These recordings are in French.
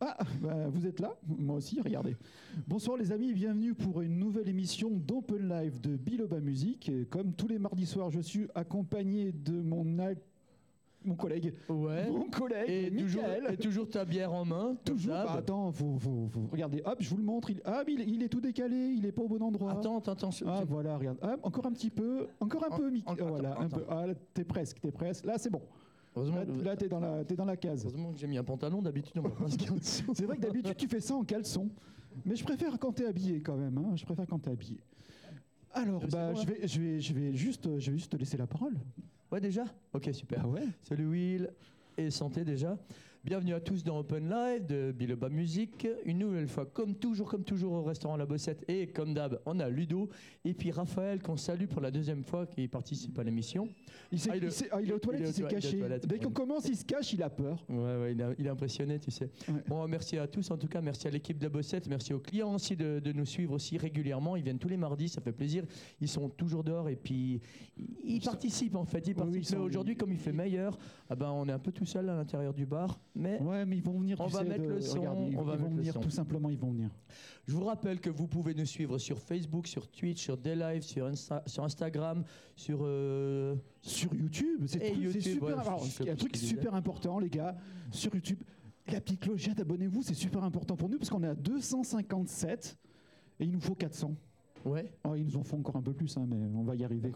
Ah, bah, vous êtes là Moi aussi, regardez. Bonsoir les amis, bienvenue pour une nouvelle émission d'Open Live de Biloba Music. Et comme tous les mardis soirs, je suis accompagné de mon al- mon collègue. Ouais. Mon collègue, Et toujours, et toujours ta bière en main. Toujours. Bah, attends, vous, vous- vous- regardez. Hop, je vous le montre. Il, ah, mais il, il est tout décalé. Il est pas au bon endroit. Attends, attends, attends. Ah voilà, regarde. Ah, encore un petit peu, encore un En- peu, Mick. Ah, voilà, attends, un peu. Ah, là, t'es presque, t'es presque. Là, c'est bon. Heureusement, Là, là, t'es dans la, t'es dans la case. heureusement que j'ai mis un pantalon. D'habitude. C'est vrai que d'habitude tu fais ça en caleçon, mais je préfère quand t'es habillé quand même. hein. Je préfère quand t'es habillé. Alors, bah, bon, je vais, je vais, je vais juste, je vais juste te laisser la parole. Ouais, déjà? Ok, super. Ah ouais? Salut Will et santé déjà. Bienvenue à tous dans Open Live de Biloba Music. Une nouvelle fois, comme toujours, comme toujours au restaurant La Bossette. Et comme d'hab, on a Ludo. Et puis Raphaël, qu'on salue pour la deuxième fois, qui participe à l'émission. Il, s'est- Ah, il est- s'est- ah, il est aux toilettes, il aux s'est toilettes, il est aux caché. toilettes, Dès qu'on commence, il se cache, il a peur. Ouais, ouais, il, a- il est impressionné, tu sais. Ouais. Bon, merci à tous en tout cas, merci à l'équipe de la Bossette, merci aux clients aussi de, de nous suivre aussi régulièrement. Ils viennent tous les mardis, ça fait plaisir. Ils sont toujours dehors et puis ils, ils participent en fait. Ils participent. ils sont- Mais aujourd'hui, comme il fait meilleur, ah ben, on est un peu tout seul à l'intérieur du bar. Mais Ouais, mais ils vont venir. On va sais, mettre de- le son, regarde, ils, on va vont venir. Tout simplement, ils vont venir. je vous rappelle que vous pouvez nous suivre sur Facebook, sur Twitch, sur Daylive, sur, Insta- sur Instagram, sur. euh, Sur YouTube, c'est super. ouais, alors, a un truc super important, les gars. Sur YouTube, la petite clochette, abonnez-vous, c'est super important pour nous parce qu'on est à 257 et il nous faut 400. Ouais. Oh, ils nous en font encore un peu plus, hein, mais on va y arriver.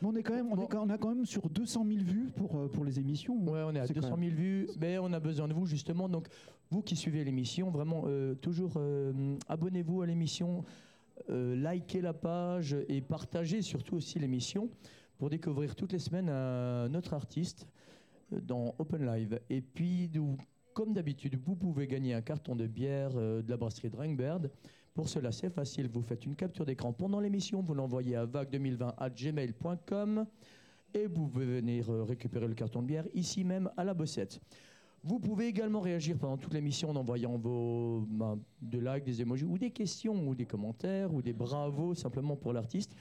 Mais on est quand même, on, est quand- on a quand même sur 200 000 vues pour, euh, pour les émissions. Ouais, on est à C'est 200 quand 000 vues, mais on a besoin de vous justement. Donc, vous qui suivez l'émission, vraiment, euh, toujours euh, abonnez-vous à l'émission, euh, likez la page et partagez surtout aussi l'émission pour découvrir toutes les semaines un autre artiste dans Open Live. Et puis, comme d'habitude, vous pouvez gagner un carton de bière de la brasserie Drangbird. Pour cela, c'est facile. Vous faites une capture d'écran pendant l'émission, vous l'envoyez à vague2020 et vous pouvez venir euh, récupérer le carton de bière ici même à la bossette. Vous pouvez également réagir pendant toute l'émission en envoyant vos ben, des likes, des emojis ou des questions ou des commentaires ou des bravos simplement pour l'artiste.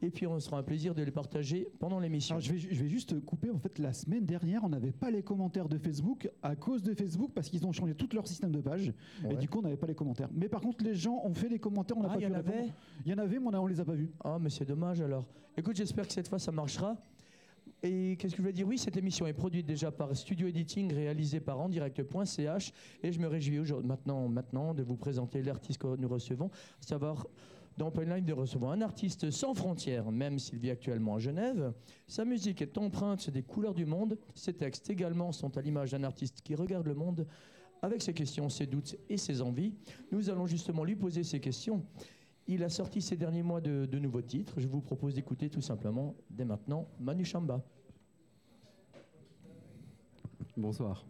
Et puis on sera un plaisir de les partager pendant l'émission. Je, vais, je vais juste couper. En fait, la semaine dernière, on n'avait pas les commentaires de Facebook à cause de Facebook parce qu'ils ont changé tout leur système de page. Et du coup, on n'avait pas les commentaires. Mais par contre, les gens ont fait des commentaires. On n'a Ah, pas il y pu en répondre. avait Il y en avait, mais on, on les a pas vus. Ah, mais c'est dommage alors. Écoute, j'espère que cette fois ça marchera. Et qu'est-ce que je voulais dire? Oui, cette émission est produite déjà par Studio Editing, réalisée par endirect.ch. Et je me réjouis aujourd'hui, maintenant, maintenant de vous présenter l'artiste que nous recevons, à savoir dans Open Line de recevoir un artiste sans frontières, même s'il vit actuellement à Genève. Sa musique est empreinte des couleurs du monde. Ses textes également sont à l'image d'un artiste qui regarde le monde avec ses questions, ses doutes et ses envies. Nous allons justement lui poser ces questions. Il a sorti ces derniers mois de nouveaux titres. Je vous propose d'écouter tout simplement, dès maintenant, Manu Chamba. Bonsoir.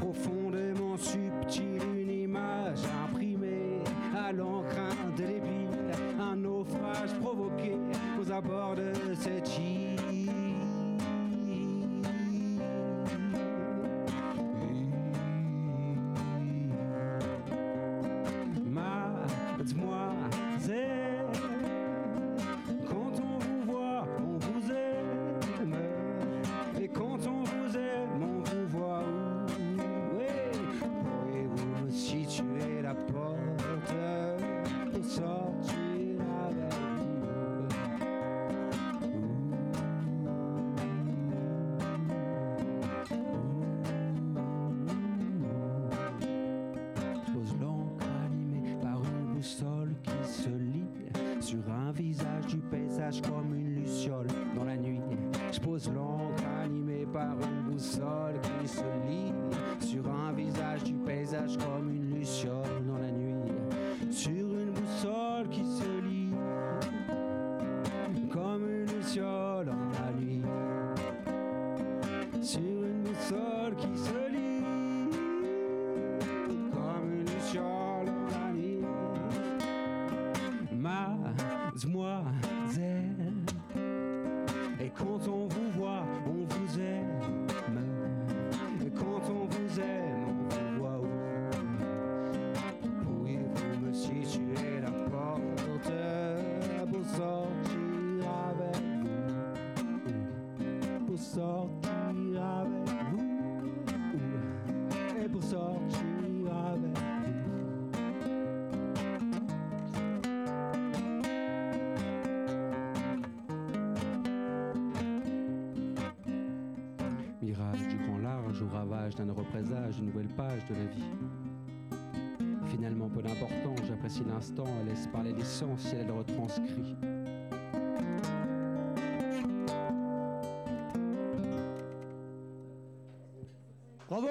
Profondément subtil, une image imprimée à l'encre indélébile, un naufrage provoqué aux abords de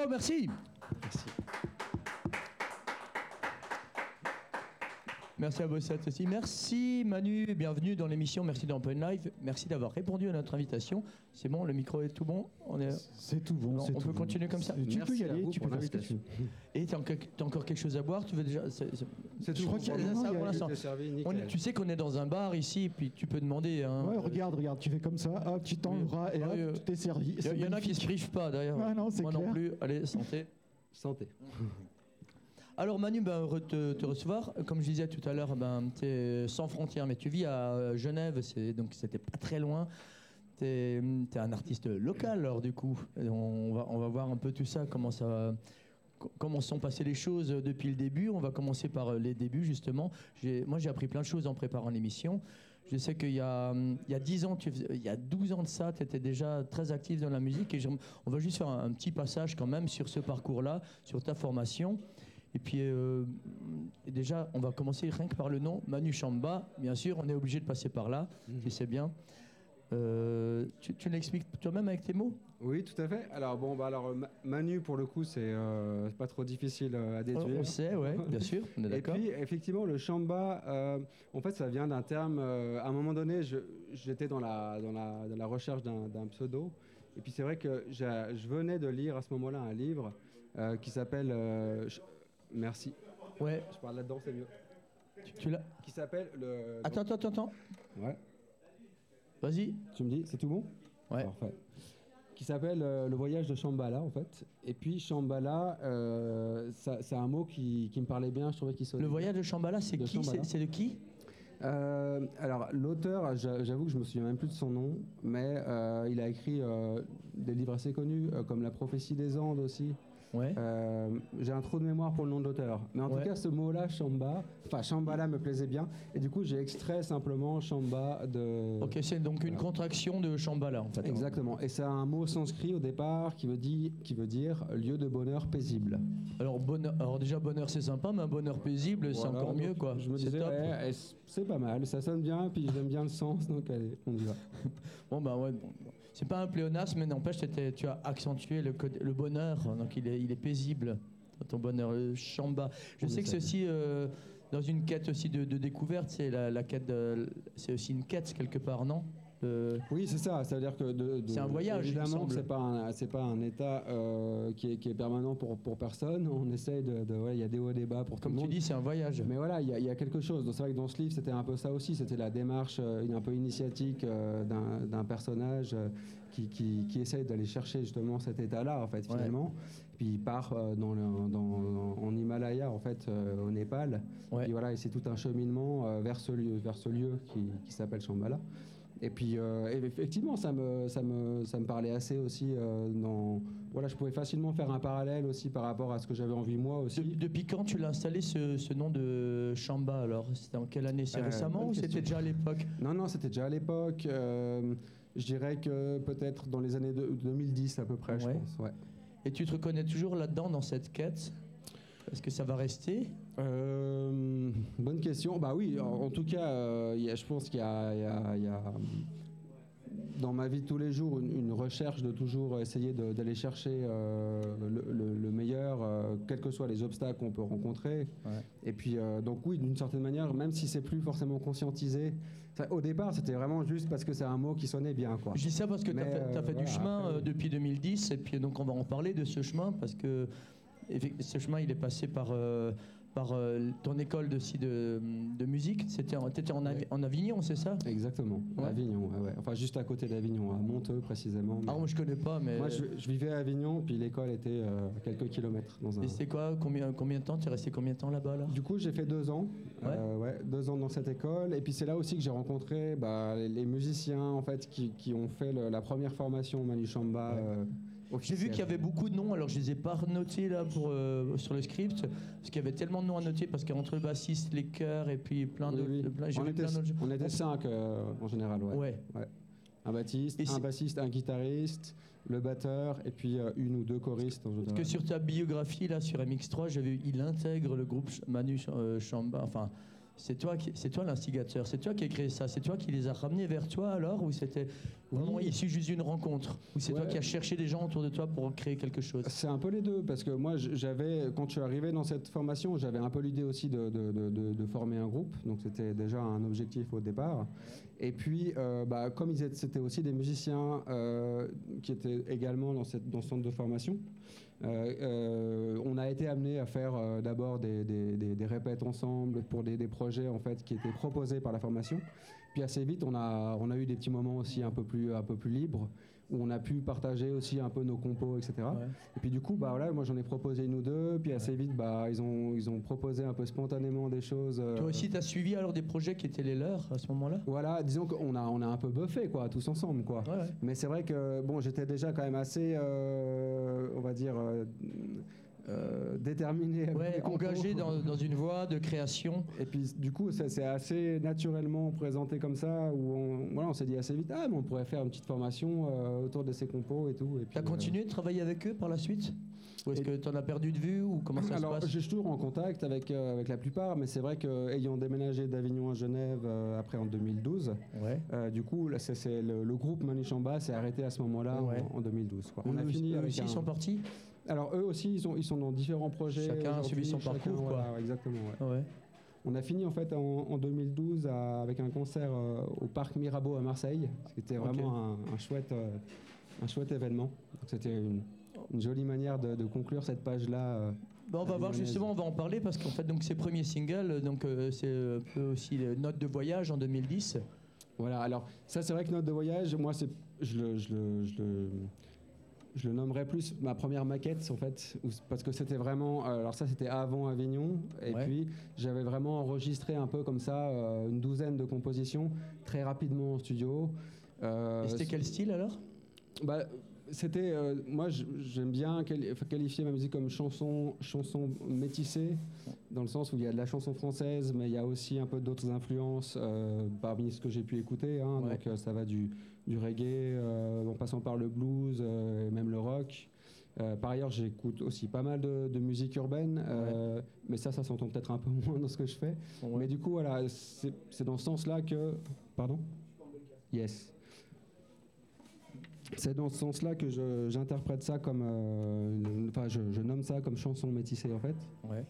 Merci. Merci à Bossette aussi. Merci Manu, bienvenue dans l'émission. Merci d'Open Live. Merci d'avoir répondu à notre invitation. C'est bon, le micro est tout bon On est... C'est tout bon. On tout peut bon. continuer comme ça Tu Merci peux y aller, tu peux faire ce que tu. Et t'as encore, quelque chose à boire? Tu veux déjà c'est- C'est Je crois qu'il y a- ça pour l'instant. On est- tu sais qu'on est dans un bar ici, puis tu peux demander. hein. Ouais, regarde, regarde, tu fais comme ça, hop, tu tends Oui. le bras et Ouais, euh, hop, t'es servi. Il y, en a qui se privent pas d'ailleurs. Ah non, c'est Moi non plus. Allez, santé. Santé. Alors Manu, ben, heureux de te, recevoir. Comme je disais tout à l'heure, ben, tu es sans frontières, mais tu vis à euh, Genève, donc c'était pas très loin. Tu es, un artiste local, alors du coup. On va, on va voir un peu tout ça, comment, ça, co- comment sont passées les choses depuis le début. On va commencer par euh, les débuts, justement. Moi, j'ai appris plein de choses en préparant l'émission. Je sais qu'il y a, hum, il y a 10 ans, tu il y a 12 ans de ça, tu étais déjà très actif dans la musique. Et on va juste faire un petit passage quand même sur ce parcours-là, sur ta formation. Et puis, euh, déjà, on va commencer rien que par le nom, Manu Chamba. Bien sûr, on est obligé de passer par là, tu sais bien. Euh, tu tu l'expliques toi-même avec tes mots? Oui, tout à fait. Alors bon, bah alors Ma- Manu pour le coup, c'est euh, c'est pas trop difficile euh, à on, déduire. on sait, ouais, bien sûr, on est Et puis effectivement, le chamba, euh, en fait, ça vient d'un terme. à un moment donné, j'étais dans la, dans, la, dans la recherche d'un pseudo. Et puis c'est vrai que je venais de lire à ce moment-là un livre qui s'appelle. Merci. Ouais, Je parle là-dedans, c'est mieux. tu, tu l'as. Qui s'appelle le. Attends, attends, attends, attends. Ouais. Vas-y. Tu me dis, c'est tout bon Ouais. Parfait. Qui s'appelle euh, Le voyage de Shambhala, en fait. Et puis, Shambhala, euh, ça- c'est un mot qui, qui me parlait bien, je trouvais qu'il sonnait. Le voyage de Shambhala, c'est De qui? Shambhala. C'est c'est de qui? Euh, alors, l'auteur, j'a- j'avoue que je me souviens même plus de son nom, mais euh, il a écrit euh, des livres assez connus, euh, comme La prophétie des Andes aussi. Ouais. Euh, J'ai un trou de mémoire pour le nom de l'auteur. Mais en Ouais. tout cas, ce mot-là, Shamba, enfin, Shambhala me plaisait bien. Et du coup, j'ai extrait simplement Shamba de. Ok, c'est donc une contraction de Shambhala en fait. Exactement. Et c'est un mot sanskrit au départ qui veut dire, qui veut dire lieu de bonheur paisible. Alors, bonheur, alors déjà, bonheur c'est sympa, mais un bonheur paisible c'est encore mieux quoi. Je me C'est disais, ouais, et c- c'est pas mal, ça sonne bien, puis j'aime bien le sens, donc allez, on y va. Bon, bah ouais, bon, bon. C'est pas un pléonasme, mais n'empêche, tu as accentué le, bonheur, donc il est, il est paisible, ton bonheur, le chamba. Je sais que aussi, euh, dans une quête aussi de, de découverte, c'est la, la quête c'est aussi une quête quelque part, non? Oui, c'est ça. Ça veut dire que de- de- C'est un voyage, Évidemment, c'est pas un, c'est pas un état euh, qui, est, qui est permanent pour pour personne. On essaye de, de- ouais, il y a des hauts et des bas pour Comme tout le tu monde. dis, c'est un voyage. Mais voilà, il y, y a quelque chose. Donc, C'est vrai que dans ce livre, c'était un peu ça aussi. C'était la démarche euh, un peu initiatique euh, d'un d'un personnage qui, qui, qui essaye d'aller chercher justement cet état-là, en fait, Ouais. finalement. Puis il part dans le- dans- en Himalaya, en fait, euh, au Népal. Ouais. Et voilà, et c'est tout un cheminement euh, vers ce lieu, vers ce lieu qui, qui s'appelle Shambhala. Et puis, euh, effectivement, ça me, ça, me, ça me parlait assez aussi. euh, dans, voilà, je pouvais facilement faire un parallèle aussi par rapport à ce que j'avais envie moi aussi. De- depuis quand tu l'as installé ce, ce nom de Chamba alors? C'était en quelle année? C'est Euh, récemment ou c'était déjà à l'époque? Non, non, c'était déjà à l'époque. je dirais que peut-être dans les années de- 2010 à peu près, je pense. Ouais. Et tu te reconnais toujours là-dedans dans cette quête? Est-ce que ça va rester? Euh, bonne question. Bah oui, en, en tout cas, euh, il y a- je pense qu'il y a, y y dans ma vie de tous les jours une, une recherche de toujours essayer d'aller chercher euh, le, le- le meilleur, quels que soient les obstacles qu'on peut rencontrer. Ouais. Et puis, donc oui, d'une certaine manière, même si c'est plus forcément conscientisé, au départ, c'était vraiment juste parce que c'est un mot qui sonnait bien, quoi. Je dis ça parce que tu as fait, du chemin après, depuis 2010, et puis donc on va en parler de ce chemin, parce que ce chemin, il est passé par, euh, par euh, ton école de, de, de musique. C'était en, en, Ouais. en Avignon, c'est ça? Exactement, Ouais. Avignon, ouais, enfin juste à côté d'Avignon, à Monteux précisément. Ah, moi je connais pas, mais. Moi, je, je vivais à Avignon, puis l'école était euh, à quelques kilomètres. Dans un... Et c'était quoi? Combien, combien de temps? Tu es resté combien de temps là-bas là? Du coup, j'ai fait deux ans, euh, ouais, deux ans dans cette école, et puis c'est là aussi que j'ai rencontré bah, les, les musiciens en fait qui, qui ont fait le- la première formation Manu Chamba. J'ai vu qu'il y avait beaucoup de noms, alors je les ai pas notés là pour, euh, sur le script, parce qu'il y avait tellement de noms à noter, parce qu'entre le bassiste, les chœurs et puis plein d'autres. oui. plein- j'ai on, vu était, plein d'autres- on était cinq euh, en général, ouais. Ouais. Un bassiste, Et un c'est- bassiste, un guitariste, le batteur, et puis euh, une ou deux choristes en Parce général. que sur ta biographie là sur MX3, j'ai vu il intègre le groupe Ch- Manu Ch- euh, Chamba. Enfin, c'est toi, c'est toi l'instigateur, c'est toi qui as créé ça, c'est toi qui les as ramenés vers toi alors ou c'était vraiment Oui. issu juste d'une rencontre ou c'est toi qui as cherché des gens autour de toi pour créer quelque chose? C'est un peu les deux, parce que moi, j'avais, quand je suis arrivé dans cette formation, j'avais un peu l'idée aussi de, de- de- former un groupe, donc c'était déjà un objectif au départ. Et puis, euh, bah, comme ils étaient, c'était aussi des musiciens euh, qui étaient également dans, cette, dans ce centre de formation, on a été amené à faire euh, d'abord des, des- des- répètes ensemble pour des, des projets en fait qui étaient proposés par la formation. Puis assez vite, on a, on a eu des petits moments aussi un peu plus, un peu plus libres où on a pu partager aussi un peu nos compos, etc. Ouais. Et puis du coup, bah voilà, moi j'en ai proposé une ou deux, puis assez vite, bah ils ont, ils ont proposé un peu spontanément des choses. euh, Toi aussi, tu as suivi alors des projets qui étaient les leurs à ce moment-là? Voilà, disons qu'on a, on a un peu buffé quoi, tous ensemble quoi. Ouais, ouais. Mais c'est vrai que bon, j'étais déjà quand même assez, euh, on va dire, euh, euh, déterminé. Ouais, engagé dans, dans une voie de création. Et puis du coup, ça c'est assez naturellement présenté comme ça, où on, voilà, on s'est dit assez vite, ah mais on pourrait faire une petite formation euh, autour de ces compos et tout. Tu as puis, euh, continué de travailler avec eux par la suite? Ou est-ce que tu en as perdu de vue ou comment ça Alors, se passe? je suis toujours en contact avec, euh, avec la plupart, mais c'est vrai qu'ayant déménagé d'Avignon à Genève euh, après en 2012, Ouais. euh, du coup, là, le, le groupe Manu Chamba s'est arrêté à ce moment-là en- Ouais. en, 2012. quoi. On a fini avec aussi un- sont partis? Alors, eux aussi, ils sont, ils sont dans différents projets. Chacun a suivi son chacun, parcours, quoi. voilà, ouais, exactement. ouais. Ouais. On a fini en fait en, en 2012 à- avec un concert euh, au parc Mirabeau à Marseille. C'était vraiment un, un chouette, euh, un chouette événement. C'était une, une jolie manière de, de conclure cette page-là. euh, Bon, on va voir justement, on va en parler parce qu'en fait, donc ces premiers singles, donc euh, c'est aussi les notes de voyage en 2010. Voilà, alors ça c'est vrai que Note de voyage, moi c'est, je, le, je, le, je, le, je le nommerais plus ma première maquette en fait, où- parce que c'était vraiment, euh, alors ça c'était avant Avignon, et Ouais. puis j'avais vraiment enregistré un peu comme ça euh, une douzaine de compositions très rapidement en studio. Euh, Et c'était quel style alors? Bah, c'était, euh, moi j'aime bien quali- qualifier ma musique comme chanson, chanson métissée, dans le sens où il y a de la chanson française, mais il y a aussi un peu d'autres influences euh, parmi ce que j'ai pu écouter. hein. Ouais. Donc euh, ça va du, du reggae, en passant par le blues, et même le rock. Euh, par ailleurs, j'écoute aussi pas mal de, de musique urbaine, euh, mais ça, ça s'entend peut-être un peu moins dans ce que je fais. Mais du coup, voilà, c'est dans ce sens-là que. Pardon? Yes. C'est dans ce sens-là que j'interprète ça comme. euh, Enfin, je, je nomme ça comme chanson métissée, en fait. Ouais.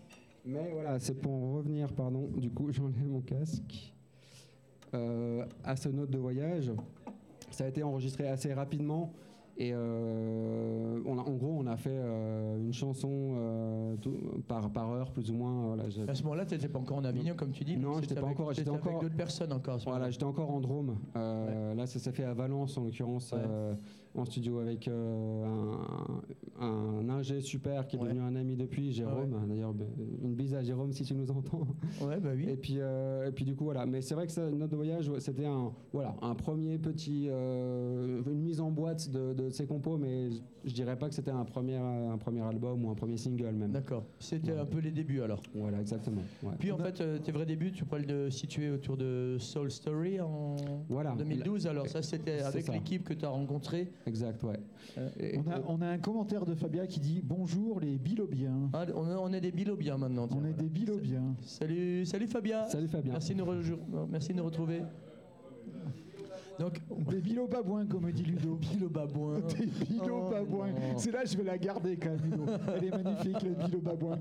Mais voilà, c'est pour en revenir, pardon. Du coup, j'enlève mon casque. Euh, à ce note de voyage, ça a été enregistré assez rapidement. Et euh, on a- en gros, on a fait euh, une chanson euh, tout- par, par heure, plus ou moins. Voilà, À ce moment-là, tu n'étais pas encore en Avignon, comme tu dis. Non, j'étais pas encore- j'étais avec encore- d'autres personnes encore. Voilà, j'étais encore en Drôme. Là, ça s'est fait à Valence, en l'occurrence, Ouais. En studio avec euh, un, un ingé super qui est Ouais. devenu un ami depuis, Jérôme. D'ailleurs, ben, une bise à Jérôme si tu nous entends. Ouais, bah oui. Et puis, euh, et puis du coup, voilà. Mais c'est vrai que ça, de voyage, c'était un, voilà, un premier petit, euh, une mise en boîte de, de ces compos, mais je- dirais pas que c'était un premier, un premier album ou un premier single même. D'accord. C'était Ouais. un peu les débuts alors. Voilà, exactement. Puis en fait, tes vrais débuts, tu pourrais le situer autour de Soul Story en Voilà. 2012. Alors ça, c'était avec l'équipe que tu as rencontrée exact, ouais. Euh, Et- On a, on a un commentaire de Fabia qui dit bonjour les bilobiens. Ah, on, est- on est des bilobiens maintenant. tiens, On est voilà. des bilobiens. Salut, salut Fabien. Salut Fabien. Merci de nous, rejour- merci de nous retrouver. Donc, Des bilobabouins, comme dit Ludo. bilobabouin. Des bilobabouins. Oh. C'est là, je vais la garder quand même, Ludo. Elle est magnifique, les bilobabouins.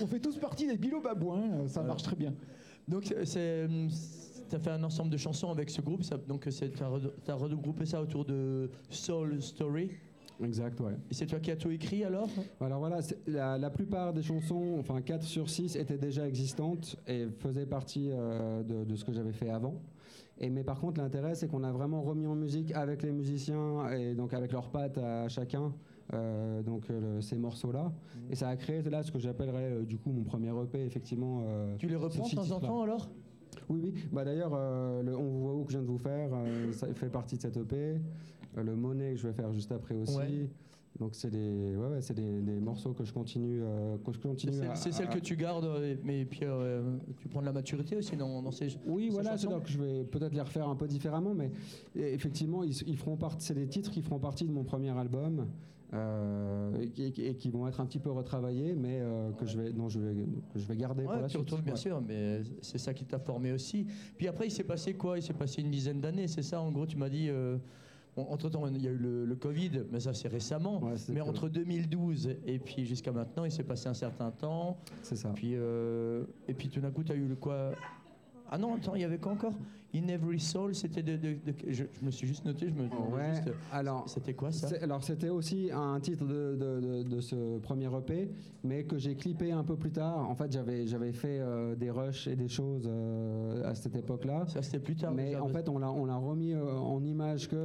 On fait tous partie des bilobabouins, euh, ça Voilà. marche très bien. Donc, c'est, tu as fait un ensemble de chansons avec ce groupe. Ça, donc, tu as, regroupé ça autour de Soul Story. Exact, ouais. Et c'est toi qui as tout écrit alors Alors voilà, la, la plupart des chansons, enfin 4 sur 6, étaient déjà existantes et faisaient partie euh, de, de ce que j'avais fait avant. Et, mais par contre, l'intérêt, c'est qu'on a vraiment remis en musique avec les musiciens et donc avec leurs pattes à chacun. euh, donc euh, le- ces morceaux-là et ça a créé là ce que j'appellerais euh, du coup mon premier EP effectivement euh, Tu les reprends de temps en temps alors? Oui oui bah d'ailleurs euh, le on vous voit où que je viens de vous faire euh, ça fait partie de cette EP Euh, le monnaie que je vais faire juste après aussi Ouais. donc c'est des ouais, ouais, c'est des, des morceaux que je continue euh, que je continue C'est à- c'est celle que tu gardes, euh, mais puis euh, tu prends de la maturité aussi dans, dans ces. Oui, voilà, que je vais peut-être les refaire un peu différemment, mais effectivement, ils, ils feront partie, c'est des titres qui feront partie de mon premier album et, qui- et qui vont être un petit peu retravaillés, mais euh, que je vais, non, je vais, que je vais garder pour Ouais, la tu suite. bien sûr, mais c'est ça qui t'a formé aussi. Puis après, il s'est passé quoi? Il s'est passé une dizaine d'années, c'est ça? En gros, tu m'as dit. euh, bon, entre-temps, il y a eu le, le Covid, mais ça c'est récemment. Ouais, mais entre 2012 et puis jusqu'à maintenant, il s'est passé un certain temps. C'est ça. Puis, euh, et puis tout d'un coup, tu as eu le quoi? Ah non, attends, il y avait quoi encore? In Every Soul, c'était de, de- de- je, je me suis juste noté, je me Ouais. juste. Alors, C'était quoi ça? Alors c'était aussi un titre de, de- ce premier EP, mais que j'ai clippé un peu plus tard. En fait, j'avais j'avais fait euh, des rushs et des choses euh, à cette époque-là. Ça c'était plus tard. Mais en fait, on l'a on l'a remis euh, en image que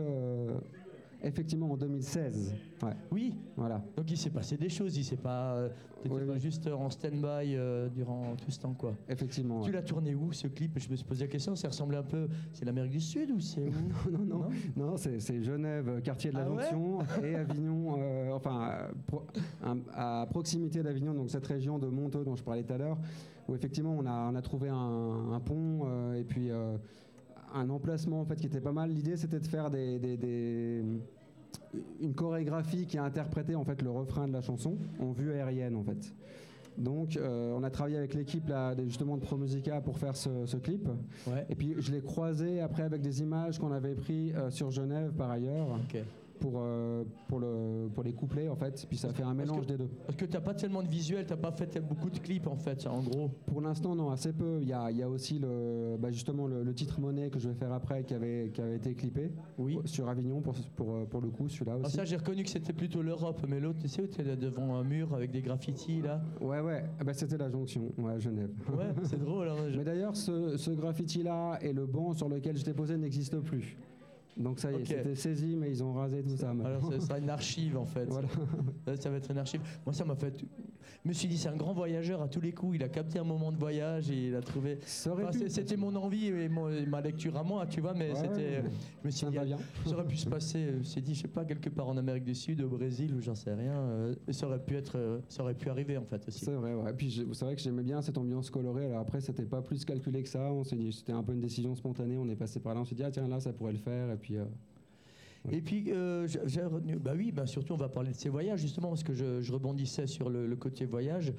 effectivement en 2016. Ouais, Oui, voilà. donc il s'est passé des choses, il s'est pas. euh, Oui, pas juste en stand-by euh, durant tout ce temps quoi. Effectivement. ouais. Tu l'as tourné où ce clip? Je me suis posé la question, ça ressemblait un peu. C'est l'Amérique du Sud ou c'est où? Non, non, Non non, c'est c'est Genève, euh, quartier de la Ah ouais? et Avignon, euh, enfin, à pro- un- à proximité d'Avignon, donc cette région de Monteux dont je parlais tout à l'heure, où effectivement on a, on a trouvé un, un pont et puis un emplacement en fait qui était pas mal. L'idée c'était de faire des, des- des- une chorégraphie qui a interprété en fait le refrain de la chanson en vue aérienne en fait. Donc euh, on a travaillé avec l'équipe là, justement de ProMusica pour faire ce- ce clip. Ouais. Et puis je l'ai croisé après avec des images qu'on avait prises euh, sur Genève par ailleurs. Pour, euh, pour, le, pour les couplets en fait. Puis ça fait un mélange que- des deux. Parce que t'as pas tellement de visuels, t'as pas fait beaucoup de clips en fait, en gros. Pour l'instant non, assez peu. Il y a, y a aussi le, bah, justement le, le titre Monnaie que je vais faire après qui avait, qui avait été clippé Oui. sur Avignon pour, pour, pour le coup celui-là Ah, aussi. ça j'ai reconnu que c'était plutôt l'Europe, mais l'autre, tu sais où t'es là devant un mur avec des graffitis là? Ouais ouais, Ah bah, c'était la jonction, ouais, Genève. Ouais, c'est drôle. hein, je- Mais d'ailleurs ce, ce graffiti là et le banc sur lequel j'étais posé n'existent plus. Donc ça y est, c'était saisi mais ils ont rasé tout ça. maintenant. Alors ça sera une archive en fait. Voilà. Là, ça va être une archive. Moi ça m'a fait. Je me suis dit c'est un grand voyageur à tous les coups. Il a capté un moment de voyage et il a trouvé. Ça aurait Enfin, c'était mon envie et mon- ma lecture à moi, tu vois, mais Ouais, c'était. ouais, Je me suis ça dit, bien. ça aurait pu se passer. Je me suis dit, je sais pas, quelque part en Amérique du Sud, au Brésil, ou j'en sais rien. euh, et ça aurait pu être, euh, ça aurait pu arriver en fait aussi. C'est vrai, ouais. Puis je- c'est vrai que j'aimais bien cette ambiance colorée. Alors après, c'était pas plus calculé que ça. On s'est dit, c'était un peu une décision spontanée. On est passé par là. On s'est dit, ah tiens, là, ça pourrait le faire. Et puis, euh, Et puis, euh, j'ai j'ai retenu, bah oui, bah surtout, on va parler de ces voyages, justement, parce que je, je rebondissais sur le, le côté voyage.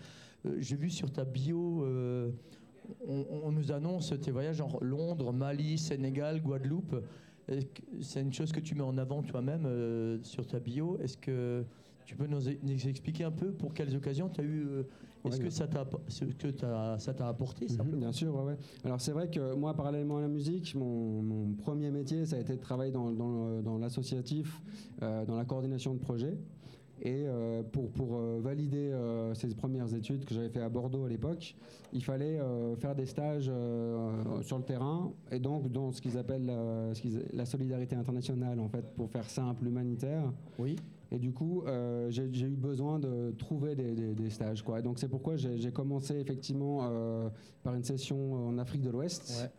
Euh, j'ai vu sur ta bio, euh, on, on nous annonce tes voyages en Londres, Mali, Sénégal, Guadeloupe. C'est une chose que tu mets en avant toi-même sur ta bio? Est-ce que tu peux nous, nous expliquer un peu pour quelles occasions tu as eu. Est-ce que ça t'a ce que t'as- ça t'a apporté simplement bien sûr, ouais, ouais. Alors c'est vrai que moi, parallèlement à la musique, mon, mon premier métier, ça a été de travailler dans, dans l'associatif, euh, dans la coordination de projets. Et euh, pour, pour euh, valider euh, ces premières études que j'avais fait à Bordeaux à l'époque, il fallait faire des stages sur le terrain et donc dans ce qu'ils appellent ce la solidarité internationale en fait, pour faire simple humanitaire. Oui. Et du coup, euh, j'ai eu besoin de trouver des, des- des stages. Quoi. Et donc c'est pourquoi j'ai commencé effectivement euh, par une session en Afrique de l'Ouest. Ouais.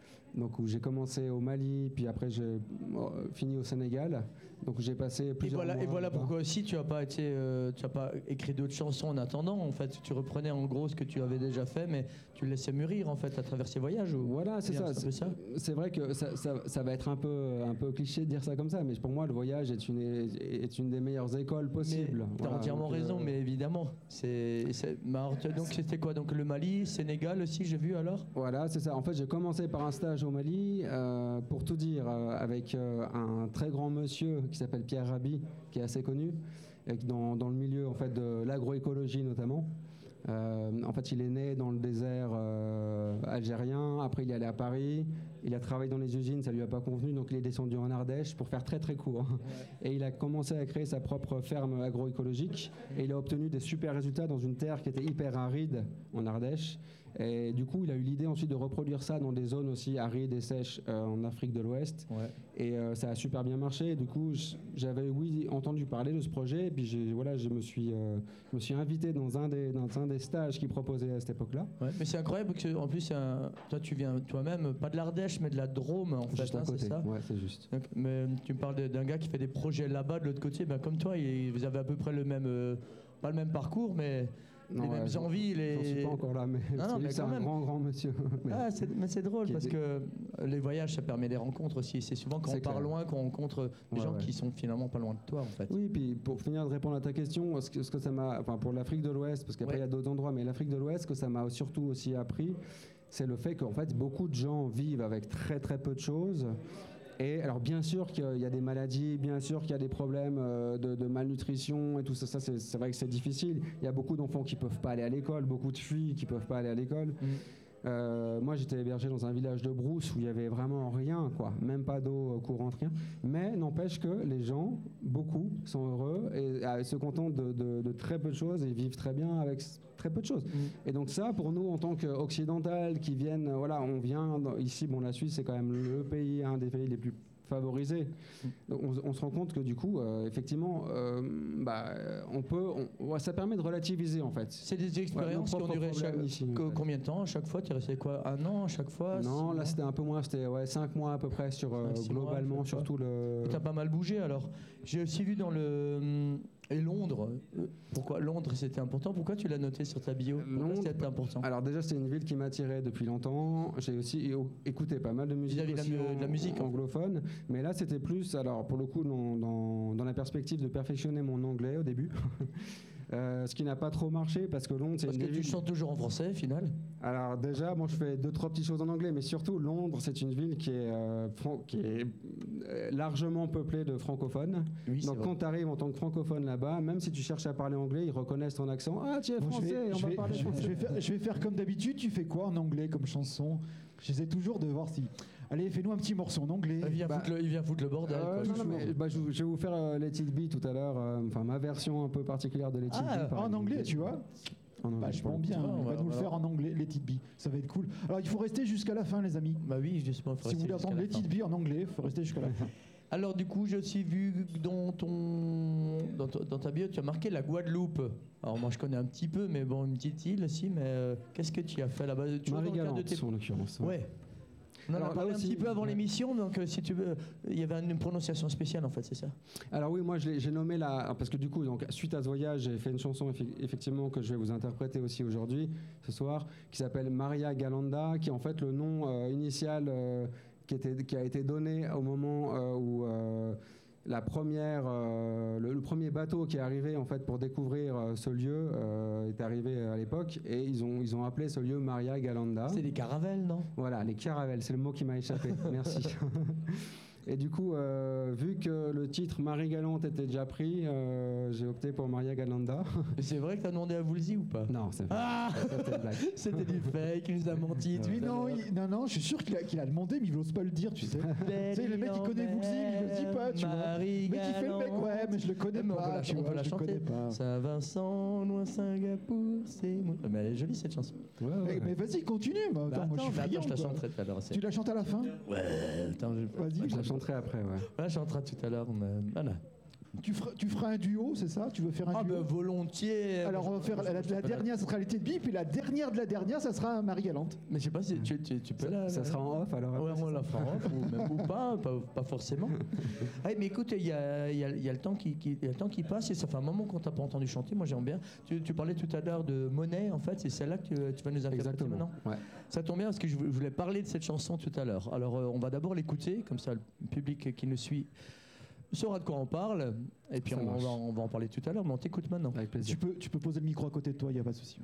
donc où j'ai commencé au Mali, puis après j'ai euh, fini au Sénégal. Donc j'ai passé Et plusieurs voilà, et mois voilà là-bas. pourquoi aussi tu n'as pas été, euh, tu as pas écrit d'autres chansons en attendant. En fait, tu reprenais en gros ce que tu avais déjà fait, mais tu le laissais mûrir en fait à travers ces voyages. ou- Voilà, c'est ça. c'est vrai que ça, ça- ça va être un peu, un peu cliché de dire ça comme ça, mais pour moi, le voyage est une, est une des meilleures écoles possibles. Tu as Voilà, entièrement euh, raison, mais évidemment. C'est, donc c'était quoi? Donc le Mali, Sénégal aussi, j'ai vu alors? Voilà, c'est ça. En fait, j'ai commencé par un stage au Mali, euh, pour tout dire, avec un très grand monsieur qui s'appelle Pierre Rabhi, qui est assez connu, et qui dans, dans le milieu en fait, de l'agroécologie notamment. Euh, en fait, il est né dans le désert euh, algérien. Après, il est allé à Paris. Il a travaillé dans les usines, ça lui a pas convenu, donc il est descendu en Ardèche pour faire très très court. Et il a commencé à créer sa propre ferme agroécologique. Et il a obtenu des super résultats dans une terre qui était hyper aride en Ardèche. Et du coup, il a eu l'idée ensuite de reproduire ça dans des zones aussi arides et sèches euh, en Afrique de l'Ouest. Et euh, ça a super bien marché. Et du coup, j'avais oui entendu parler de ce projet. Et puis voilà, je me suis, euh, je me suis invité dans un des, dans un des stages qu'il proposait à cette époque-là. Ouais, Mais c'est incroyable que, en plus, un- toi tu viens toi-même, pas de l'Ardèche, mais de la Drôme en fait, Juste hein, c'est ça Ouais, c'est juste. Donc, mais tu me parles d'un gars qui fait des projets là-bas de l'autre côté, ben, comme toi, il- vous avez à peu près le même, euh, pas le même parcours, mais les mêmes envies. Les... J'en suis pas encore là, mais non, c'est un même. grand, grand monsieur. Mais- Ah, c'est- mais c'est drôle parce des- que euh, les voyages, ça permet des rencontres aussi. C'est souvent quand on part loin qu'on rencontre des Ouais, gens ouais. qui sont finalement pas loin de toi, en fait. Oui, puis pour finir de répondre à ta question, ce que, ce que ça m'a, enfin pour l'Afrique de l'Ouest, parce qu'après il y a d'autres endroits, mais l'Afrique de l'Ouest, ce que ça m'a surtout aussi appris, c'est le fait qu'en fait beaucoup de gens vivent avec très très peu de choses. Et alors bien sûr qu'il y a des maladies, bien sûr qu'il y a des problèmes euh, de, malnutrition et tout ça, ça c'est, vrai que c'est difficile. Il y a beaucoup d'enfants qui peuvent pas aller à l'école, beaucoup de filles qui peuvent pas aller à l'école. Euh, moi, j'étais hébergé dans un village de brousse où il y avait vraiment rien, quoi, même pas d'eau euh, courante, rien. Mais n'empêche que les gens, beaucoup, sont heureux et euh, se contentent de, de- de très peu de choses et vivent très bien avec très peu de choses. Et donc ça, pour nous, en tant qu'occidental, qui viennent, voilà, on vient dans- ici, bon, la Suisse, c'est quand même le pays, un des pays les plus favorisés. Donc, on, on se rend compte que du coup, euh, effectivement, euh, bah, on peut, on- ouais, ça permet de relativiser en fait. C'est des Ouais, expériences nos qui ont duré chaque- ici, en co- fait. combien de temps? À chaque fois Tu es resté quoi? Un an à chaque fois? Non, là c'était un peu moins, c'était ouais, 5 mois à peu près sur euh, Cinq, mois, globalement sur tout le. T'as pas mal bougé alors? J'ai aussi vu dans le. Et Londres. euh, Pourquoi Londres c'était important Pourquoi tu l'as noté sur ta bio? Londres, c'était important? Alors déjà c'était une ville qui m'attirait depuis longtemps. J'ai aussi écouté pas mal de musique, de la mu- la en fait. anglophone, mais là c'était plus, alors pour le coup dans, dans- dans la perspective de perfectionner mon anglais au début. Euh, ce qui n'a pas trop marché parce que Londres c'est Parce une que tu chantes toujours en français, au final. Alors déjà, moi je fais deux trois petites choses en anglais, mais surtout Londres, c'est une ville qui est, euh, fran- qui est euh, largement peuplée de francophones. Oui, Donc quand tu arrives en tant que francophone là-bas, même si tu cherches à parler anglais, ils reconnaissent ton accent. Ah, tu es Bon, je, français, vais, on je va vais- parler je français. je vais faire, je vais faire comme d'habitude. Tu fais quoi en anglais comme chanson? J'essaie toujours de voir si. Allez, fais-nous un petit morceau en anglais. Il vient, Bah, foutre, le, il vient foutre le bordel. Euh, quoi, non, non, chouchou. mais, bah, je, je vais vous faire euh, Let It Be tout à l'heure, euh, enfin ma version un peu particulière de Let It Ah, Be. en exemple. anglais, tu vois En anglais, Vachement pour le bien. Vois, On va va- nous le faire en anglais, Let It Be. Ça va être cool. Alors, il faut rester jusqu'à la fin, les amis. Bah oui, justement. faut Si vous voulez entendre Let. It Be en anglais, il faut rester jusqu'à la fin. Alors du coup, j'ai aussi vu dans ton dans, ta- dans ta bio, tu as marqué la Guadeloupe. Alors moi, je connais un petit peu, mais bon, une petite île aussi. Mais euh, qu'est-ce que tu as fait là-bas? Toujours dans le cadre de Marie-Galante, tes- en l'occurrence. ouais. Ouais. On en Alors, a parlé un aussi, petit peu avant ouais. l'émission, donc euh, si tu veux, il y avait une prononciation spéciale en fait, c'est ça Alors oui, moi j'ai nommé la parce que du coup donc suite à ce voyage j'ai fait une chanson effe- effectivement que je vais vous interpréter aussi aujourd'hui ce soir qui s'appelle Maria Galanda qui est en fait le nom euh, initial euh, qui était qui a été donné au moment euh, où euh, la première, euh, le, le premier bateau qui est arrivé en fait pour découvrir euh, ce lieu euh, est arrivé à l'époque et ils ont ils ont appelé ce lieu Maria Galanda. C'est des caravelles, non? Voilà, les caravelles, c'est le mot qui m'a échappé. Merci. Et du coup, euh, vu que le titre Marie Galante était déjà pris, euh, j'ai opté pour Maria Galanda. C'est vrai que t'as demandé à Woolsey ou pas? Non, c'est Ah c'était du fake, il nous a menti. Oui, non, il- non, non, je suis sûr qu'il a, qu'il a demandé, mais il n'ose pas le dire, tu sais. Tu sais, le mec, il connaît Woolsey, mais il le dit pas, tu vois. Marie Mais qui fait le mec, ouais, mais je le connais Mais on peut pas, la- tu on peut vois, la je le chanter. connais pas. Saint-Vincent, loin Singapour, c'est moi. Mais elle est jolie cette chanson. Ouais, ouais, Mais, vas-y, continue. bah, Bah, attends, moi, attends, je suis bah, attends, friand, je la quoi. chanterai tout à l'heure. c'est- Tu la chantes à la fin Ouais, attends, je... Vas-y. Je la chanterai après, ouais. On la chantera tout à l'heure. mais Voilà. Tu feras, tu feras un duo, c'est ça? Tu veux faire un Ah duo? ben volontiers. Alors on va faire la, la dernière, ça sera l'été de bip, et la dernière de la dernière, ça sera Marie-Galante. Mais je sais pas si tu, tu, tu peux la. Ça, ça sera en off alors. Ouais, on la ça fera en off, ou, même, ou pas, pas, pas forcément. Ouais, mais écoute, il y a, il y a- il y a le temps qui, qui- il y a le temps qui passe et ça fait un moment qu'on t'a pas entendu chanter. Moi, j'aime bien. Tu, tu parlais tout à l'heure de Monet, en fait, c'est celle-là que tu, tu vas nous interpréter Exactement. maintenant. Ouais. Ça tombe bien parce que je voulais parler de cette chanson tout à l'heure. Alors, euh, on va d'abord l'écouter, comme ça le public qui nous suit saura de quoi on parle. Et puis, on, va, on va en parler tout à l'heure, mais on t'écoute maintenant. Avec plaisir. Tu peux, tu peux poser le micro à côté de toi, il n'y a pas de souci.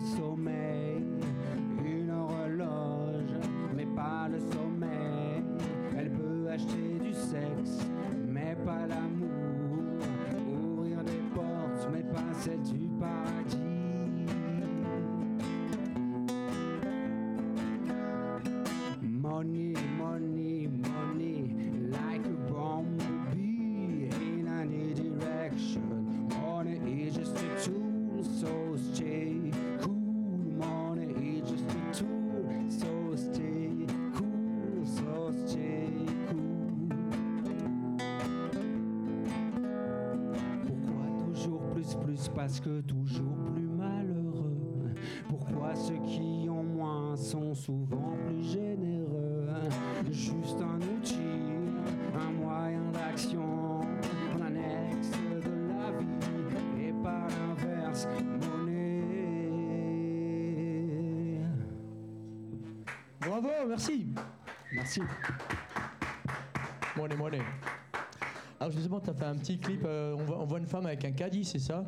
Mais pas le Merci. Merci. Money, money. Alors justement, tu as fait un petit clip, euh, on, voit, on voit une femme avec un caddie, c'est ça?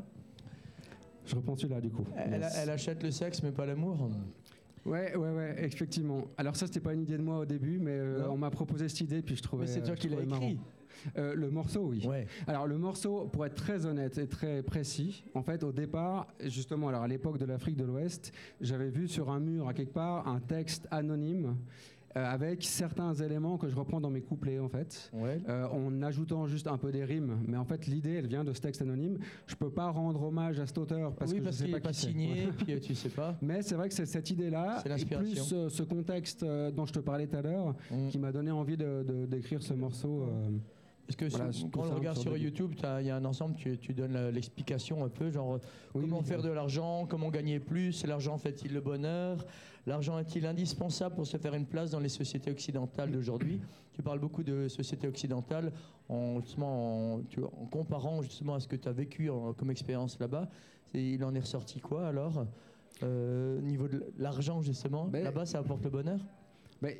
Je reprends celui-là du coup. elle, Yes. elle achète le sexe mais pas l'amour. Ouais, ouais, ouais, effectivement. Alors ça, c'était pas une idée de moi au début, mais euh, on m'a proposé cette idée, puis je trouvais. Mais c'est toi qui l'as écrit. Euh, le morceau, oui. Ouais. Alors le morceau, pour être très honnête et très précis, en fait au départ, justement, alors à l'époque de l'Afrique de l'Ouest, j'avais vu sur un mur à quelque part un texte anonyme avec certains éléments que je reprends dans mes couplets en fait. Ouais. Euh, en ajoutant juste un peu des rimes, mais en fait l'idée elle vient de ce texte anonyme. Je peux pas rendre hommage à cet auteur parce oui, que parce je sais qu'il pas n'est pas qui c'est. signé, puis euh, tu sais pas. Mais c'est vrai que c'est cette idée-là, plus euh, ce contexte euh, dont je te parlais tout à l'heure, Mm. qui m'a donné envie de- de- d'écrire ce morceau. euh, Parce que Voilà, sur- tout quand on regarde sur. YouTube, il y a un ensemble, tu, tu donnes euh, l'explication un peu, genre euh, Oui, comment oui, faire oui. de l'argent, comment gagner plus, l'argent fait-il le bonheur, l'argent est-il indispensable pour se faire une place dans les sociétés occidentales d'aujourd'hui? Tu parles beaucoup de sociétés occidentales en, justement, en, tu vois, en comparant justement à ce que tu as vécu en- comme expérience là-bas. Il en est ressorti quoi alors? Euh, Au niveau de l'argent justement, Ben, là-bas ça apporte le bonheur?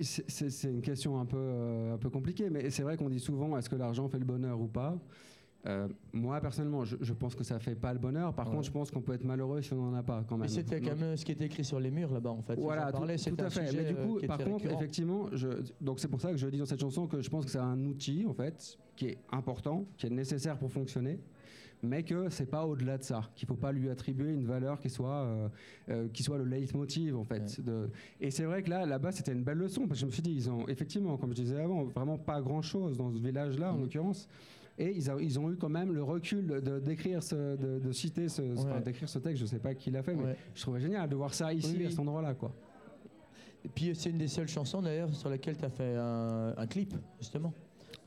C'est- une question un peu, euh, un peu compliquée, mais c'est vrai qu'on dit souvent est-ce que l'argent fait le bonheur ou pas? Euh, moi, personnellement, je, je pense que ça fait pas le bonheur. Par Ouais. contre, je pense qu'on peut être malheureux si on n'en a pas quand même. Mais c'était quand même ce qui était écrit sur les murs là-bas en fait. Voilà, tout, tout à fait. Mais du euh, coup, par contre, récurrent. effectivement, je, donc c'est pour ça que je dis dans cette chanson que je pense que c'est un outil en fait qui est important, qui est nécessaire pour fonctionner, mais que c'est pas au-delà de ça, qu'il faut pas lui attribuer une valeur qui soit euh, euh, qui soit le leitmotiv en fait. De- Et c'est vrai que là, là-bas, c'était une belle leçon parce que je me suis dit, ils ont effectivement, comme je disais avant, vraiment pas grand-chose dans ce village-là en Mhm. l'occurrence. Et ils, a- ils ont eu quand même le recul de- d'écrire, ce, de, de citer ce, enfin, d'écrire ce texte. Je sais pas qui l'a fait, mais Ouais. je trouvais génial de voir ça ici, Oui, oui. à cet endroit-là, quoi. Et puis c'est une des seules chansons d'ailleurs sur laquelle tu as fait un, un clip justement.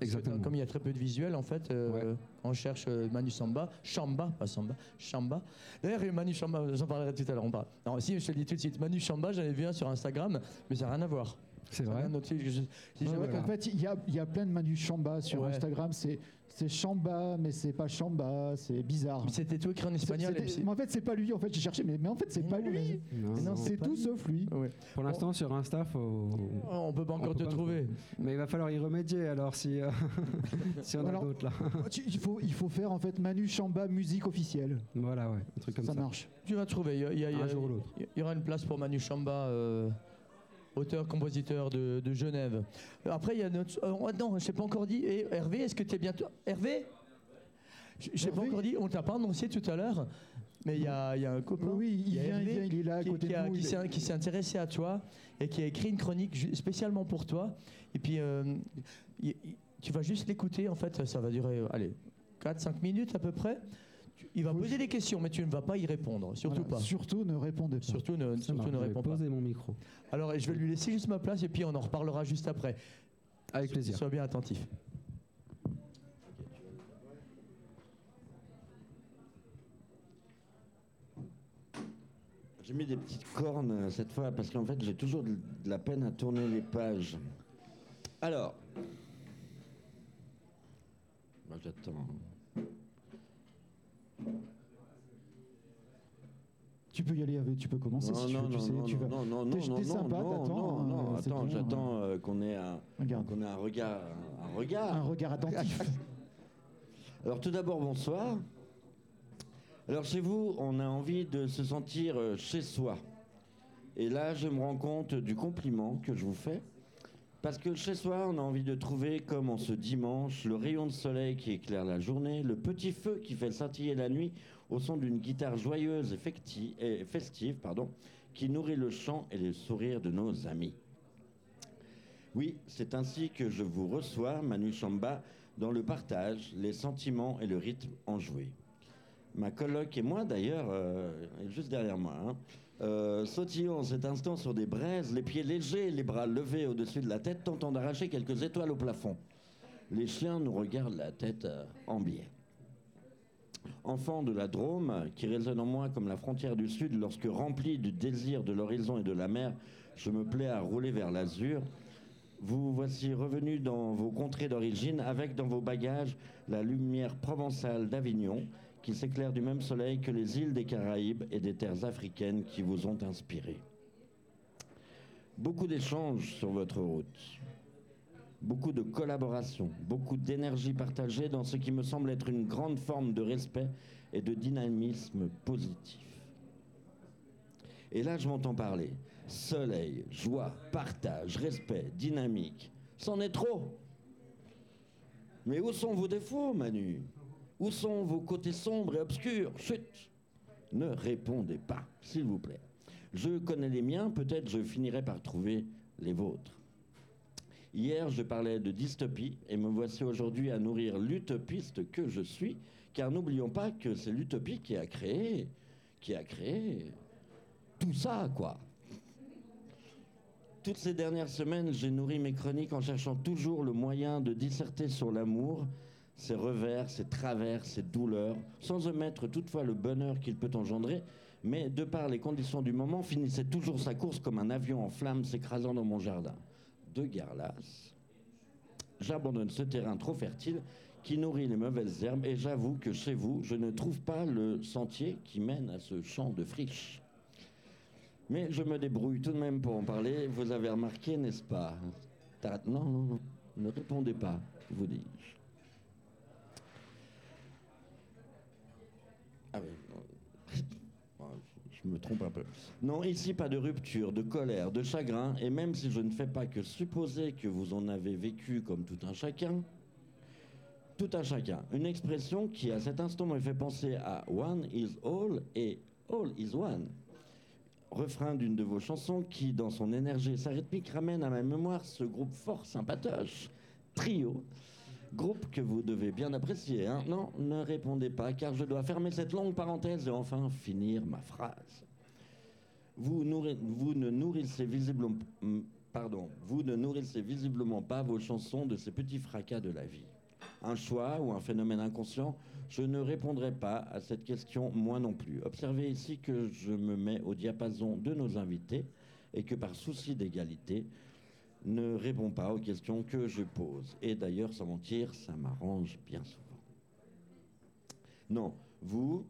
Que Exactement. Comme il y a très peu de visuels en fait, euh, Ouais. on cherche euh, Manu Samba, Chamba, pas Samba, Chamba. D'ailleurs Manu Chamba, j'en parlerai tout à l'heure. On parle. Non, si je te le dis tout de suite, Manu Chamba, j'en ai vu un sur Instagram, mais ça n'a rien à voir. C'est vrai. je- je- vrai qu'en fait, il y a, il y a plein de Manu Chamba sur Ouais. Instagram. C'est Chamba, mais c'est pas Chamba. C'est bizarre. Mais C'était tout écrit en espagnol. Mais en fait, c'est pas lui. En fait, j'ai cherché, mais, mais en fait, c'est pas non, lui. Non, Mais non, non. C'est tout lui. sauf lui. Ouais. Pour l'instant, sur Insta, faut... Oh, on peut pas encore peut te pas trouver. mais il va falloir y remédier alors si, euh, si on a d'autres là. Il faut, il faut faire en fait Manu Chamba musique officielle. Voilà, ouais, un truc comme ça, ça. marche. Tu vas trouver. Il y, a- il y a- il y a- Un jour ou l'autre. il y aura une place pour Manu Chamba, euh, auteur-compositeur de, de Genève. Après, il y a notre. euh, oh, non, je t'ai pas encore dit. Et Hervé, est-ce que tu es bientôt. Hervé? Je t'ai pas encore dit. On t'a pas annoncé tout à l'heure. Mais il y a, il y a un copain. Oui, il y a vient, il Hervé vient, il est là à qui, côté qui de a- nous. qui il est- s'est qui s'est intéressé à toi et qui a écrit une chronique spécialement pour toi. Et puis, euh, tu vas juste l'écouter. En fait, ça va durer, allez, 4-5 minutes à peu près. Il va poser des questions, mais tu ne vas pas y répondre. Surtout Voilà, pas. Surtout ne répondez pas. Surtout ne, Ça surtout marche, ne je vais réponds pas. poser mon micro. Alors, je vais lui laisser juste ma place et puis on en reparlera juste après. Avec plaisir. Sois bien attentif. J'ai mis des petites cornes euh, cette fois parce qu'en fait j'ai toujours de de la peine à tourner les pages. Alors. Moi j'attends. Tu peux y aller, tu peux commencer si tu veux. Tu sais, tu vas. non, non, non, T'es- non, non, sympa, non, t'attends, non, non, euh, c'est attends, bien, j'attends euh, qu'on ait un, Regarde. qu'on ait un regard, un, un regard. Un regard attentif. Alors tout d'abord, bonsoir. Alors chez vous, on a envie de se sentir euh, chez soi. Et là, je me rends compte du compliment que je vous fais. Parce que chez soi, on a envie de trouver, comme en ce dimanche, le rayon de soleil qui éclaire la journée, le petit feu qui fait scintiller la nuit au son d'une guitare joyeuse et, festive pardon, qui nourrit le chant et les sourires de nos amis. Oui, c'est ainsi que je vous reçois, Manu Chamba, dans le partage, les sentiments et le rythme enjoué. Ma coloc et moi, d'ailleurs, euh, juste derrière moi, hein, euh, en cet instant sur des braises, les pieds légers, les bras levés au-dessus de la tête, tentant d'arracher quelques étoiles au plafond. Les chiens nous regardent la tête euh, en biais. Enfant de la Drôme, qui résonne en moi comme la frontière du Sud, lorsque rempli du désir de l'horizon et de la mer, je me plais à rouler vers l'azur, vous voici revenu dans vos contrées d'origine avec dans vos bagages la lumière provençale d'Avignon qui s'éclaire du même soleil que les îles des Caraïbes et des terres africaines qui vous ont inspiré. Beaucoup d'échanges sur votre route, beaucoup de collaboration, beaucoup d'énergie partagée dans ce qui me semble être une grande forme de respect et de dynamisme positif. Et là, je m'entends parler. Soleil, joie, partage, respect, dynamique. C'en est trop. Mais où sont vos défauts, Manu? Où sont vos côtés sombres et obscurs? Chut Ne répondez pas, s'il vous plaît. Je connais les miens, peut-être je finirai par trouver les vôtres. Hier, je parlais de dystopie et me voici aujourd'hui à nourrir l'utopiste que je suis, car n'oublions pas que c'est l'utopie qui a créé, qui a créé tout ça, quoi. Toutes ces dernières semaines, j'ai nourri mes chroniques en cherchant toujours le moyen de disserter sur l'amour, ses revers, ses travers, ses douleurs, sans omettre toutefois le bonheur qu'il peut engendrer, mais de par les conditions du moment, finissait toujours sa course comme un avion en flammes s'écrasant dans mon jardin. De lasse, j'abandonne ce terrain trop fertile qui nourrit les mauvaises herbes et j'avoue que chez vous, je ne trouve pas le sentier qui mène à ce champ de friche. Mais je me débrouille tout de même pour en parler. Vous avez remarqué, n'est-ce pas? Non, non, non. Ne répondez pas, vous dis-je. Ah oui. Je me trompe un peu. Non, ici pas de rupture, de colère, de chagrin, et même si je ne fais pas que supposer que vous en avez vécu comme tout un chacun, tout un chacun, une expression qui à cet instant me fait penser à One is all et All is one. Refrain d'une de vos chansons qui, dans son énergie et sa rythmique, ramène à ma mémoire ce groupe fort sympatoche, Trio, Groupe que vous devez bien apprécier. Hein non, ne répondez pas, car je dois fermer cette longue parenthèse et enfin finir ma phrase. Vous, vous ne nourrissez visiblement, pardon, vous ne nourrissez visiblement pas vos chansons de ces petits fracas de la vie. Un choix ou un phénomène inconscient, je ne répondrai pas à cette question moi non plus. Observez ici que je me mets au diapason de nos invités et que par souci d'égalité, ne répond pas aux questions que je pose. Et d'ailleurs, sans mentir, ça m'arrange bien souvent. Non, vous,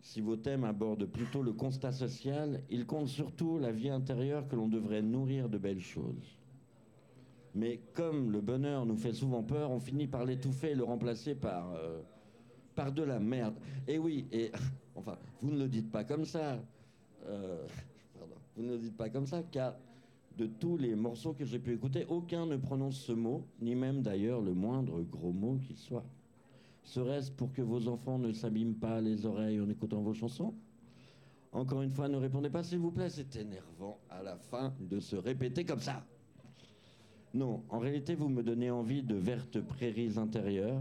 si vos thèmes abordent plutôt le constat social, ils comptent surtout la vie intérieure que l'on devrait nourrir de belles choses. Mais comme le bonheur nous fait souvent peur, on finit par l'étouffer et le remplacer par, euh, par de la merde. Et oui, et enfin, vous ne le dites pas comme ça. Euh, vous ne le dites pas comme ça, car de tous les morceaux que j'ai pu écouter, aucun ne prononce ce mot, ni même d'ailleurs le moindre gros mot qu'il soit. Serait-ce pour que vos enfants ne s'abîment pas les oreilles en écoutant vos chansons? Encore une fois, ne répondez pas s'il vous plaît, c'est énervant à la fin de se répéter comme ça. Non, en réalité, vous me donnez envie de vertes prairies intérieures,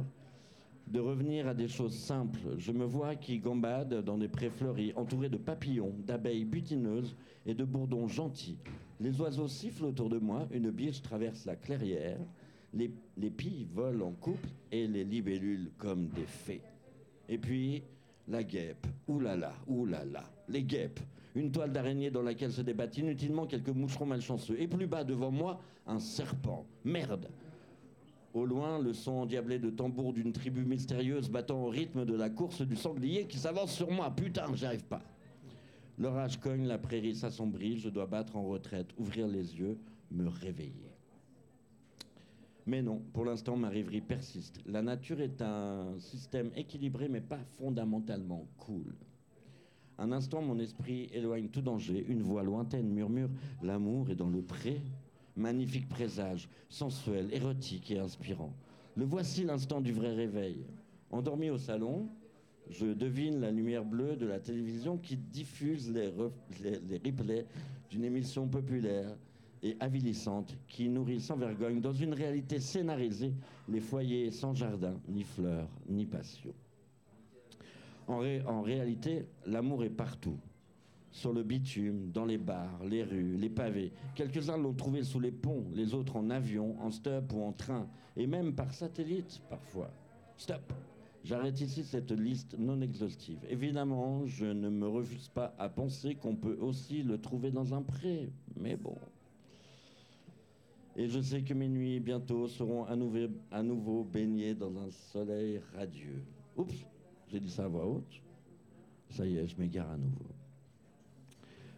de revenir à des choses simples. Je me vois qui gambade dans des prés fleuris, entourés de papillons, d'abeilles butineuses et de bourdons gentils. Les oiseaux sifflent autour de moi, une biche traverse la clairière, les, les pies volent en couple et les libellules comme des fées. Et puis, la guêpe, oulala, oulala, les guêpes, une toile d'araignée dans laquelle se débattent inutilement quelques moucherons malchanceux. Et plus bas devant moi, un serpent. Merde Au loin, le son endiablé de tambour d'une tribu mystérieuse battant au rythme de la course du sanglier qui s'avance sur moi. Putain, j'y arrive pas. L'orage cogne, la prairie s'assombrit, je dois battre en retraite, ouvrir les yeux, me réveiller. Mais non, pour l'instant, ma rêverie persiste. La nature est un système équilibré, mais pas fondamentalement cool. Un instant, mon esprit éloigne tout danger. Une voix lointaine murmure L'amour est dans le pré. Magnifique présage, sensuel, érotique et inspirant. Le voici l'instant du vrai réveil. Endormi au salon, je devine la lumière bleue de la télévision qui diffuse les, replays d'une émission populaire et avilissante qui nourrit sans vergogne, dans une réalité scénarisée, les foyers sans jardin, ni fleurs, ni passion. En, réalité, l'amour est partout. Sur le bitume, dans les bars, les rues, les pavés. Quelques-uns l'ont trouvé sous les ponts, les autres en avion, en stop ou en train, et même par satellite parfois. Stop J'arrête ici cette liste non exhaustive. Évidemment, je ne me refuse pas à penser qu'on peut aussi le trouver dans un pré, mais bon. Et je sais que mes nuits bientôt seront à nouveau, baignées dans un soleil radieux. Oups j'ai dit ça à voix haute. Ça y est, je m'égare à nouveau.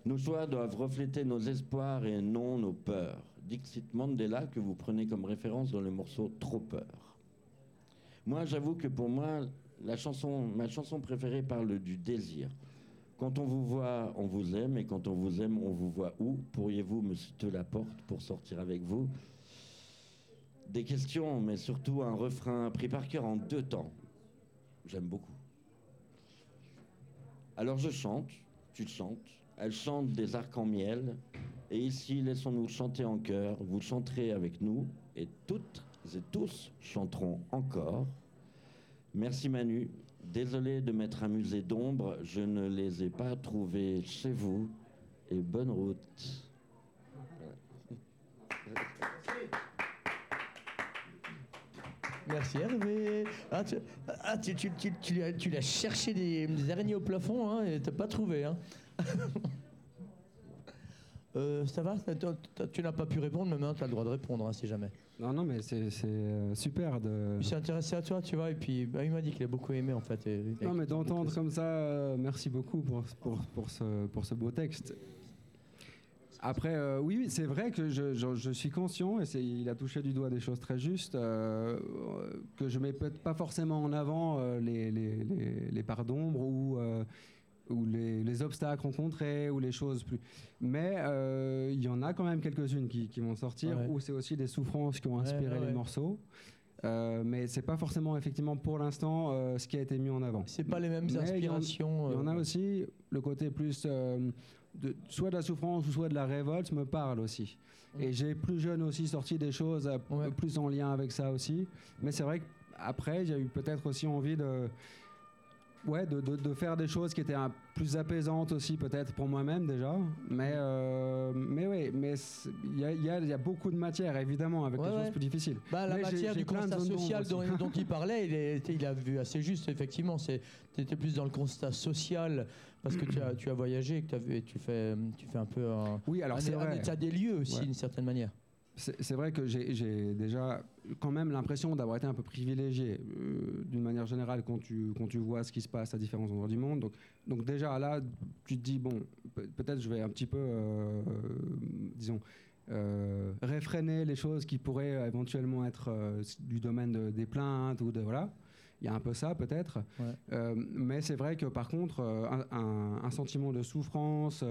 Nos choix doivent refléter nos espoirs et non nos peurs. Dixit Mandela que vous prenez comme référence dans le morceau Trop peur. Moi, j'avoue que pour moi, ma chanson préférée parle du désir. Quand on vous voit, on vous aime, et quand on vous aime, on vous voit où? Pourriez-vous me citer la porte pour sortir avec vous? Des questions, mais surtout un refrain pris par cœur en deux temps. J'aime beaucoup. Alors je chante, tu chantes, elle chante des arcs en miel, et ici laissons-nous chanter en chœur, vous chanterez avec nous, et toutes et tous chanteront encore. Merci Manu, désolé de m'être amusé d'ombre, je ne les ai pas trouvés chez vous, et bonne route. Merci Hervé. Ah, tu, ah, l'as cherché des, araignées au plafond hein, et t'as pas trouvé. Hein. euh, ça va? Tu n'as pas pu répondre, mais maintenant tu as le droit de répondre hein, si jamais. Non, non, mais c'est euh, super de. Il s'est intéressé à toi, tu vois, et puis bah, il m'a dit qu'il a beaucoup aimé en fait. non, mais d'entendre comme ça, euh, merci beaucoup pour, pour, pour, ce, pour ce beau texte. Après, euh, oui, c'est vrai que je, je- je suis conscient, et il a touché du doigt des choses très justes, euh, que je mets peut-être pas forcément en avant euh, les, les, les, les parts d'ombre ou, ou les, les obstacles rencontrés ou les choses plus. Mais euh, il y en a quand même quelques-unes qui, qui vont sortir, Ouais. où c'est aussi des souffrances qui ont inspiré ouais, les morceaux. Euh, mais c'est pas forcément effectivement pour l'instant euh, ce qui a été mis en avant. C'est pas les mêmes Mais il y en- inspirations. Il y en a euh, aussi le côté plus de, soit de la souffrance ou soit de la révolte me parle aussi. Et j'ai plus jeune aussi sorti des choses plus en lien avec ça aussi. Mais c'est vrai qu'après j'ai eu peut-être aussi envie de ouais de, de- de faire des choses qui étaient un- plus apaisantes aussi peut-être pour moi-même déjà. Mais euh, mais oui, mais il y a, y a- y a beaucoup de matière évidemment avec Ouais, choses plus difficiles. Bah, la Mais matière du constat social dont, il parlait, il, est- il a vu assez juste, effectivement. C'était plus dans le constat social, parce que tu as, tu as voyagé, que tu, as vu- et tu, fais, tu fais un peu un, Oui, alors un- c'est un vrai. état des lieux aussi, Ouais. d'une certaine manière. C'est c'est vrai que j'ai j'ai déjà quand même l'impression d'avoir été un peu privilégié euh, d'une manière générale quand tu, quand tu vois ce qui se passe à différents endroits du monde. Donc, donc déjà là, tu te dis, bon, pe- peut-être je vais un petit peu, euh, disons, euh, réfréner les choses qui pourraient éventuellement être du domaine de- des plaintes ou de... Voilà. Il y a un peu ça peut-être. Ouais. Mais c'est vrai que par contre, un, un- un sentiment de souffrance...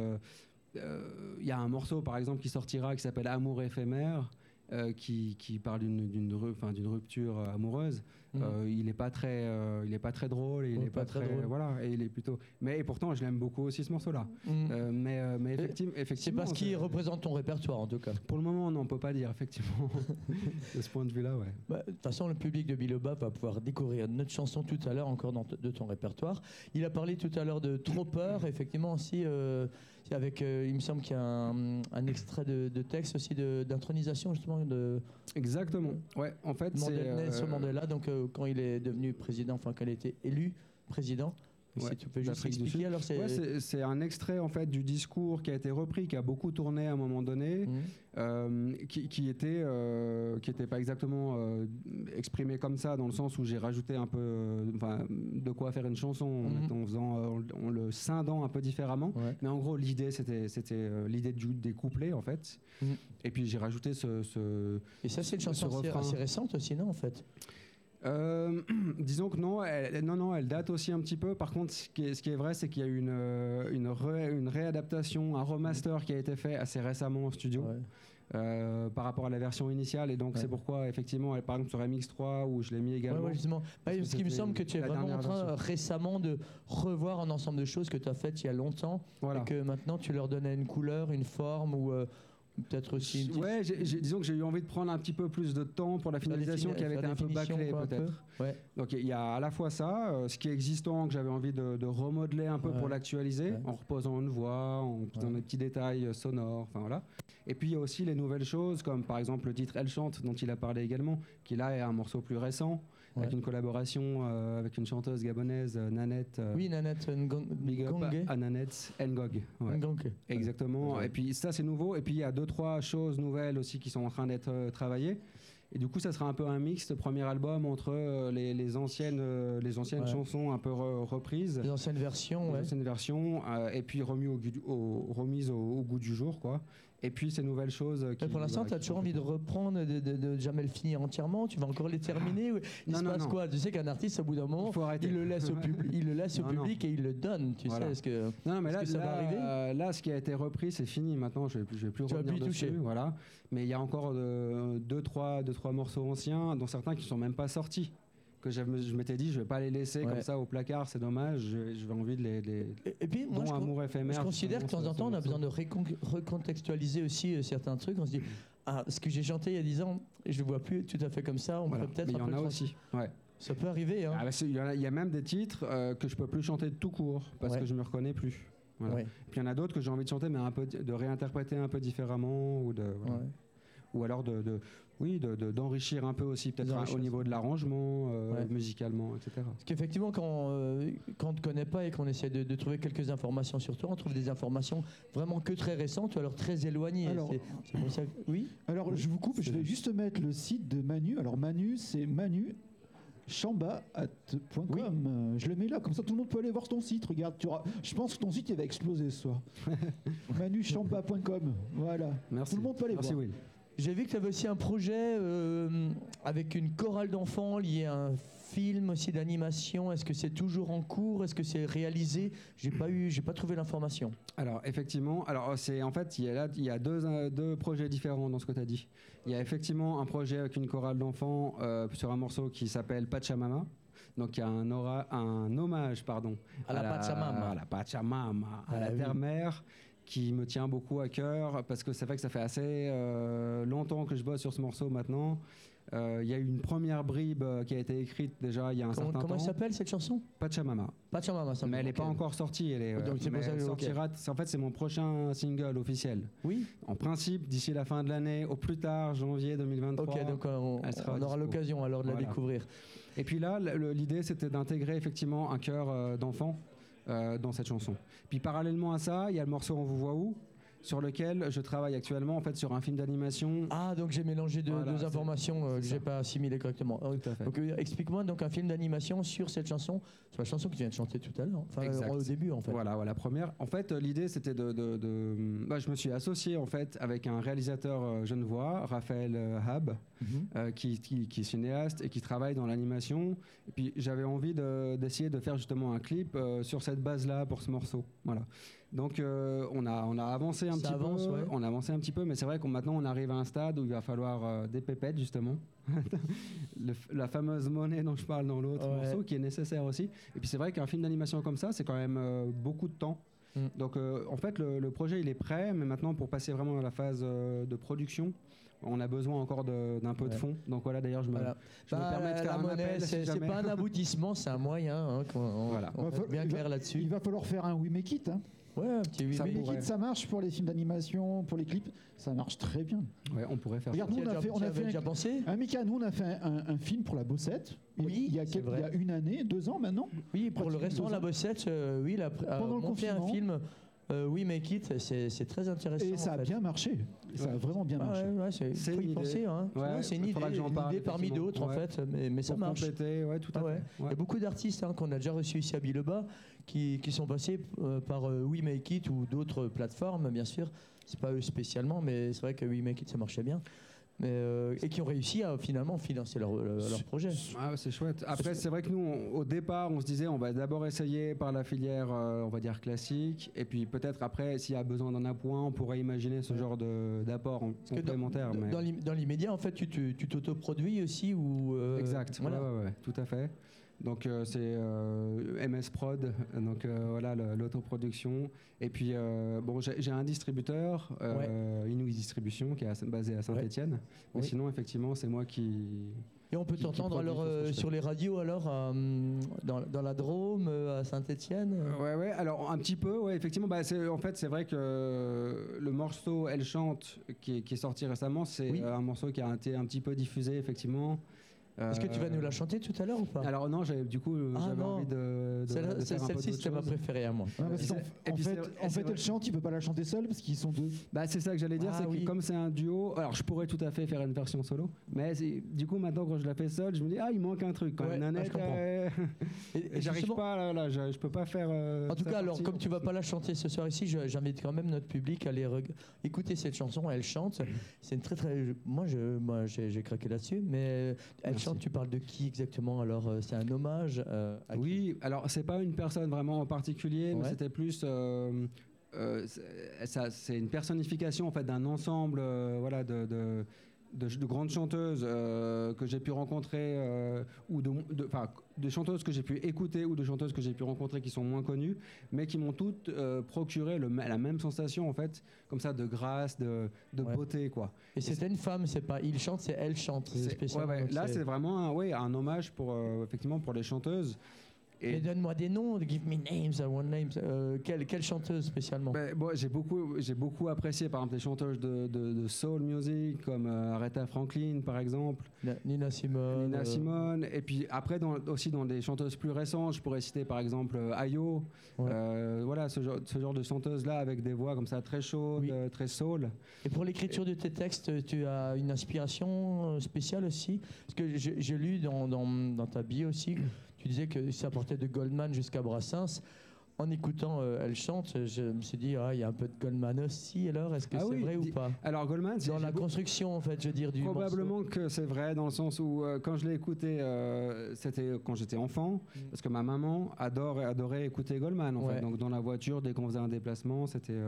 Il y a un morceau, par exemple, qui sortira qui s'appelle Amour éphémère, euh, qui, qui parle d'une rupture euh, amoureuse. Mhm. Euh, il n'est pas très, euh, il est pas très drôle, il Ouais, est pas, pas très drôle. voilà, et il est plutôt. Mais et pourtant, je l'aime beaucoup aussi ce morceau-là. Euh, mais, mais effectivement, C'est parce qu'il représente ton répertoire, en tout cas. Pour le moment, on n'en peut pas dire, effectivement. de ce point de vue-là, ouais. Bah, De toute façon, le public de Biloba va pouvoir découvrir notre chanson tout à l'heure, encore dans de ton répertoire. Il a parlé tout à l'heure de Trop peur, effectivement aussi. Avec, euh, il me semble qu'il y a un, un extrait de, de texte aussi d'intronisation justement de Exactement. Ouais, en fait, c'est. Mandela, euh, Mandela. Donc euh, quand il est devenu président, enfin quand il a été élu président. Ouais, si tu peux juste d'Afrique du expliquer, Sud. alors c'est. Ouais, un extrait en fait du discours qui a été repris, qui a beaucoup tourné à un moment donné, Mhm. euh, qui, qui était euh, qui était pas exactement euh, exprimé comme ça dans le sens où j'ai rajouté un peu enfin, de quoi faire une chanson en, Mhm. en faisant en le scindant un peu différemment. Ouais. Mais en gros l'idée c'était c'était l'idée du- des couplets en fait. Mhm. Et puis j'ai rajouté ce, ce- Et ça, c'est une ce chanson assez, refrain. assez récente aussi, non, en fait? Euh, disons que non, elle, non, non, elle date aussi un petit peu. Par contre, ce qui est, ce qui est vrai, c'est qu'il y a eu une, une, ré- une réadaptation, un remaster qui a été fait assez récemment au studio Ouais. euh, par rapport à la version initiale. Et donc, Ouais. c'est pourquoi, effectivement, elle, par exemple, sur MX3, où je l'ai mis également. ouais, justement. Bah, Parce parce qu'il me semble que tu es vraiment en train version. récemment de revoir un ensemble de choses que tu as faites il y a longtemps Voilà. et que maintenant tu leur donnais une couleur, une forme ou euh, peut-être aussi une petite- Ouais, disons que j'ai eu envie de prendre un petit peu plus de temps pour la finalisation qui avait été un peu bâclée peut-être. peu. Ouais. Donc il y a à la fois ça, euh, ce qui est existant que j'avais envie de, de remodeler un peu Ouais. pour l'actualiser, Ouais. en reposant une voix, en faisant des petits détails euh, sonores, enfin voilà. Et puis il y a aussi les nouvelles choses, comme par exemple le titre Elle chante, dont il a parlé également, qui là est un morceau plus récent, avec une collaboration euh, avec une chanteuse gabonaise, euh, Nanette. euh, Oui, Nanette Ngong- à Nanette Ngog. ouais. Ngongé. Exactement. Ouais. Et puis ça, c'est nouveau. Et puis il y a deux, trois choses nouvelles aussi qui sont en train d'être euh, travaillées. Et du coup, ça sera un peu un mix, le premier album, entre euh, les, les anciennes, euh, les anciennes Ouais. chansons un peu re- reprises, Les anciennes versions, les ouais. anciennes versions, euh, et puis remis au, gu- au- remises au, au goût du jour, quoi. Et puis ces nouvelles choses. euh, Qui, pour l'instant, voilà, tu as toujours envie de reprendre, de, de- de jamais le finir entièrement? Tu vas encore les terminer? ou- Il Non, se non, passe non. quoi? Tu sais qu'un artiste, au bout d'un moment, Il le laisse au, pub- il le laisse au public et il le donne. Tu Voilà. sais, est-ce que Non, mais là, que ça va arriver? euh, là, ce qui a été repris, c'est fini. Maintenant, je ne vais, vais plus Tu revenir plus dessus. toucher. Voilà. Mais il y a encore euh, deux, trois, deux, trois morceaux anciens, dont certains qui ne sont même pas sortis. Que je m'étais dit, je ne vais pas les laisser Ouais. comme ça au placard, c'est dommage. Je- J'avais envie de les. les Et, et puis, moi, je, Amour éphémère. je considère que de temps en temps, on a besoin de récon- recontextualiser aussi euh, certains trucs. On se dit, ah, ce que j'ai chanté il y a 10 ans, je le vois plus tout à fait comme ça. On Voilà. pourrait peut-être Mais il y un peu en a trans- aussi. Ouais. Ça peut arriver, hein. Ah bah, il y, a- il y a même des titres euh, que je peux plus chanter de tout court parce Ouais. que je me reconnais plus. Voilà. Ouais, Puis il y en a d'autres que j'ai envie de chanter, mais un peu de réinterpréter un peu différemment ou de voilà. ouais. ou alors de, de- oui de- de- d'enrichir un peu aussi peut-être D'enrichir. au niveau de l'arrangement euh, Ouais. musicalement etc. Parce qu'effectivement, quand, euh, quand on ne te connaît pas et qu'on essaie de, de trouver quelques informations sur toi, on trouve des informations vraiment que très récentes ou alors très éloignées. Alors- C'est- c'est pour ça que- Oui Alors, je vous coupe, je vais juste mettre le site de Manu. Alors, Manu, c'est Manu. chamba.com. Oui. Euh, Je le mets là, comme ça tout le monde peut aller voir ton site. Regarde, tu auras- je pense que ton site il va exploser ce soir. manuchamba.com. Voilà. Merci. Tout le monde peut aller Merci, voir. Will. J'ai vu que tu avais aussi un projet euh, avec une chorale d'enfants lié à un film aussi d'animation. Est-ce que c'est toujours en cours? Est-ce que c'est réalisé? J'ai pas eu, j'ai pas trouvé l'information. Alors effectivement, alors c'est en fait il y a là il y a deux, euh, deux projets différents dans ce que tu as dit. Il y a effectivement un projet avec une chorale d'enfants euh, sur un morceau qui s'appelle Pachamama. Donc il y a un, aura, un hommage pardon À la Pachamama. à la Pachamama, à Ah la terre-mère qui me tient beaucoup à cœur parce que c'est vrai que ça fait assez euh, longtemps que je bosse sur ce morceau maintenant. Euh, Il y a eu une première bribe euh, qui a été écrite déjà il y a un Comment, certain comment elle temps. s'appelle cette chanson? Pachamama. Pachamama. ça Mais elle n'est pas encore sortie. Elle est, Donc, c'est pour ça elle sortira. En fait, c'est mon prochain single officiel. Oui. En principe, d'ici la fin de l'année, au plus tard, janvier 2023. Ok, donc on, aura l'occasion alors de la découvrir. Et puis là, l'idée, c'était d'intégrer effectivement un chœur euh, d'enfant dans cette chanson. Puis parallèlement à ça, il y a le morceau On vous voit où? Sur lequel je travaille actuellement en fait sur un film d'animation. Ah, donc j'ai mélangé deux, Voilà, deux c'est- informations euh, que j'ai pas assimilées correctement. Oui. Tout à fait. Donc euh, explique-moi donc un film d'animation sur cette chanson, sur la chanson que tu viens de chanter tout à l'heure, enfin euh, au début en fait. Voilà, voilà, première. En fait, l'idée, c'était de. de- de- bah, je me suis associé en fait avec un réalisateur euh, genevois, Raphaël euh, Hab, Mhm. euh, qui, qui- qui est cinéaste et qui travaille dans l'animation. Et puis j'avais envie de- d'essayer de, faire justement un clip sur cette base-là pour ce morceau. Voilà. Donc euh, on, a, on a avancé un Ça petit avance, peu. ouais. On a avancé un petit peu, mais c'est vrai qu'on maintenant on arrive à un stade où il va falloir euh, des pépettes justement. Le la fameuse monnaie dont je parle dans l'autre Ouais. morceau qui est nécessaire aussi. Et puis c'est vrai qu'un film d'animation comme ça, c'est quand même euh, beaucoup de temps. Mm. Donc euh, en fait le, le projet il est prêt, mais maintenant pour passer vraiment à la phase euh, de production, on a besoin encore d'un peu de Ouais. fond. Donc voilà, d'ailleurs, je me, Voilà. je me Bah, permets de faire la un monnaie, appel. si c'est pas un aboutissement, c'est un moyen. Hein, on, Voilà. on Va bien il va- clair là-dessus. Il va falloir faire un We Make It. Hein. Ouais, un petit Ça pourrait. Ça marche pour les films d'animation, pour les clips. Ça marche très bien. Ouais, on pourrait faire Regarde, Tu nous, on a déjà, fait, on a déjà un, pensé un Mika, nous, on a fait un, un film pour la Bossette. Il- Oui, il y, a il y une année, deux ans maintenant? Oui, pour le restaurant La. Bossette, euh, oui, il a, a Pendant le monté un confinement. film. euh, oui, Make It, c'est très intéressant. Et ça en a fait. bien marché. Ça a vraiment bien Ah marché. ouais, ouais, c'est une idée. penser. Hein. Ouais, Ouais, c'est une idée, faudra que j'en une parle, idée parmi d'autres en fait, mais, mais ça Pour marche. compléter, tout à Ah ouais. fait. Il Ouais. y a beaucoup d'artistes hein, qu'on a déjà reçus ici à Biloba qui, qui sont passés euh, par euh, We Make It ou d'autres plateformes, bien sûr. C'est pas eux spécialement, mais c'est vrai que We Make It ça marchait bien. Mais, euh, et qui ont réussi à finalement financer leur, leur, projet. Ah, c'est chouette. Après, c'est vrai que nous, on- au départ, on se disait, on va d'abord essayer par la filière, euh, on va dire classique, et puis peut-être après, s'il y a besoin d'un appoint, on pourrait imaginer ce genre d'apport que dans- complémentaire. mais- Dans l'im- dans l'immédiat, en fait, tu t'autoproduis aussi ou euh, Exact, voilà. ouais, ouais, ouais, tout à fait. Donc euh, c'est euh, MS Prod, donc euh, voilà l'autoproduction. Et puis bon, j'ai un distributeur, euh, Inouï Distribution, qui est à- basé à Saint-Étienne. Mais Oui. sinon, effectivement, c'est moi qui. Et on peut t'entendre alors sur les radios alors dans, dans la Drôme, à Saint-Étienne. Ouais, ouais. Alors un petit peu, ouais, effectivement. Bah, en fait, c'est vrai que le morceau Elle chante, qui est, qui est sorti récemment, c'est Oui. un morceau qui a été un petit peu diffusé, effectivement. Est-ce que tu vas Euh, nous la chanter tout à l'heure ou pas? Alors non, du coup, euh, Ah, j'avais envie de, de, c'est- Celle-ci, c'était ma préférée à moi. Parce c'est- en c'est- fait, en c'est elle chante, il peut pas la chanter seule parce qu'ils sont deux. Bah, c'est ça que j'allais dire, Ah c'est oui. que comme c'est un duo, alors je pourrais tout à fait faire une version solo, mais c'est- du coup maintenant quand je la fais seule, je me dis ah il manque un truc quand Ouais, Nanette, comprends. euh, j'arrive pas là, là, je, je peux pas faire. euh, En tout cas, alors, comme tu vas pas la chanter ce soir ici, j'invite quand même notre public à aller écouter cette chanson. Elle chante. C'est une très très. Moi, j'ai craqué là-dessus. Mais elle Merci. Tu parles de qui exactement? Alors, euh, c'est un hommage euh, à Oui, alors c'est pas une personne vraiment en particulier, mais c'était plus. euh, c'est- une personnification en fait d'un ensemble, euh, voilà, de, de, de- de grandes chanteuses euh, que j'ai pu rencontrer euh, ou de, de- chanteuses que j'ai pu écouter ou de chanteuses que j'ai pu rencontrer qui sont moins connues, mais qui m'ont toutes euh, procuré le, la même sensation en fait, comme ça, de grâce, de, Ouais. beauté, quoi. Et c'était une femme, c'est pas il chante, c'est elle chante. C'est- spécialement, ouais, ouais. donc Là, c'est- vraiment un, un hommage pour, effectivement, pour les chanteuses. Et- Mais donne-moi des noms, give me names, I want names. Euh, quelle, quelle chanteuse spécialement Ben, j'ai beaucoup, apprécié par exemple des chanteuses de, de- de soul music comme euh, Aretha Franklin par exemple, Na- Nina Simone. Nina euh, Simone, et puis après dans- aussi dans des chanteuses plus récentes, je pourrais citer par exemple euh, Ayo, Ouais. Voilà ce genre, ce genre de chanteuse là avec des voix comme ça très chaudes, Oui. très soul. Et pour l'écriture de tes textes, tu as une inspiration spéciale aussi? Parce que j'ai j'ai lu dans, dans, dans ta bio aussi, tu disais que ça portait de Goldman jusqu'à Brassens. En écoutant euh, Elle chante, je me suis dit, ah, il y a un peu de Goldman aussi, alors est-ce que Ah c'est oui, vrai ou pas? Alors Goldman, c'est- Dans la construction, en fait, je veux dire, du morceau. Probablement que c'est vrai dans le sens où euh, quand je l'ai écouté, euh, c'était quand j'étais enfant, parce que ma maman adore, adorait écouter Goldman. En Mm. Ouais. fait. Donc dans la voiture, dès qu'on faisait un déplacement, c'était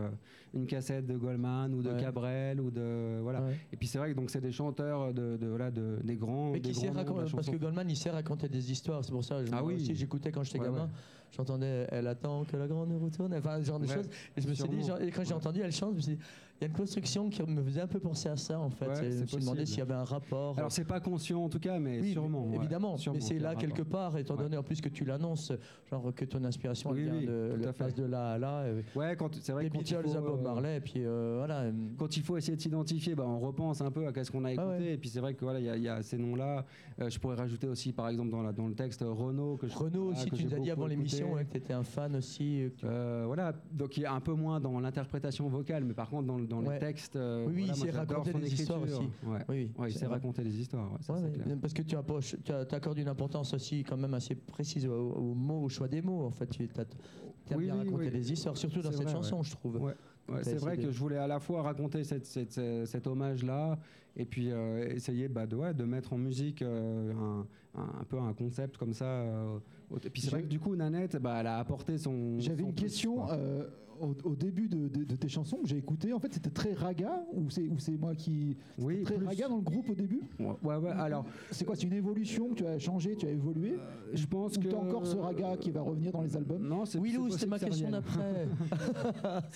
une cassette de Goldman ou de Ouais. Cabrel ou de voilà. Ouais. Et puis c'est vrai que donc c'est des chanteurs de, de- voilà de, des grands. Mais des qui sait grands raconter, parce que. Goldman, il sait raconter des histoires, c'est pour ça. Je, Ah oui. j'écoutais quand j'étais gamin. J'entendais Elle attend que la grande retourne, enfin, ce genre de choses. Et je me suis dit, genre, et quand j'ai entendu Elle chante, je me suis dit, il y a une construction qui me faisait un peu penser à ça, en fait. Ouais, je me suis demandé s'il y avait un rapport. Alors c'est pas conscient en tout cas, mais Oui, sûrement. ouais. évidemment, Sûrement mais c'est là quelque part, étant Ouais. donné en plus que tu l'annonces, genre que ton inspiration Oui, vient oui, de, la passe de là à là. et Ouais, quand c'est vrai les que quand il Beatles faut, à Bob euh, Marley, et puis euh, voilà. euh, Quand il faut essayer de s'identifier, bah, on repense un peu à qu'est-ce qu'on a écouté. Ah ouais. Et puis c'est vrai que voilà, il y a- il y, a ces noms-là. Euh, je pourrais rajouter aussi, par exemple, dans, la, dans le texte Renault que je, Renaud voilà, aussi, que tu nous as dit avant l'émission écouté. que tu étais un fan aussi. euh, Euh, voilà, donc il y a un peu moins dans l'interprétation vocale, mais par contre dans, le- dans Ouais. les textes, euh, Oui, voilà, il raconter son des histoires aussi. Ouais. Oui, il vrai. raconter des histoires, ça clair. parce que tu approches- tu as- t'accordes une importance aussi quand même assez précise aux, aux mots, au choix des mots. En fait, tu as, Oui, bien raconté des histoires, surtout dans cette vrai, chanson, je trouve. Ouais. C'est vrai que je voulais à la fois raconter cette, cette- cette- cet hommage-là et puis euh, essayer bah, de, ouais, de mettre en musique euh, un, un- un peu un concept comme ça. euh, et puis c'est vrai que du coup, Nanette, bah, elle a apporté son. J'avais une question au, au début de, de- de tes chansons que j'ai écoutées. En fait, c'était très raga ou c'est ou c'est moi qui Oui, très plus- raga dans le groupe au début? Ouais, ouais, ouais, alors C'est quoi C'est une évolution que tu as changé, tu as évolué? Je pense Ou que. t'as encore ce raga qui va revenir dans les albums? Non, c'est Willou, c'est ma question d'après.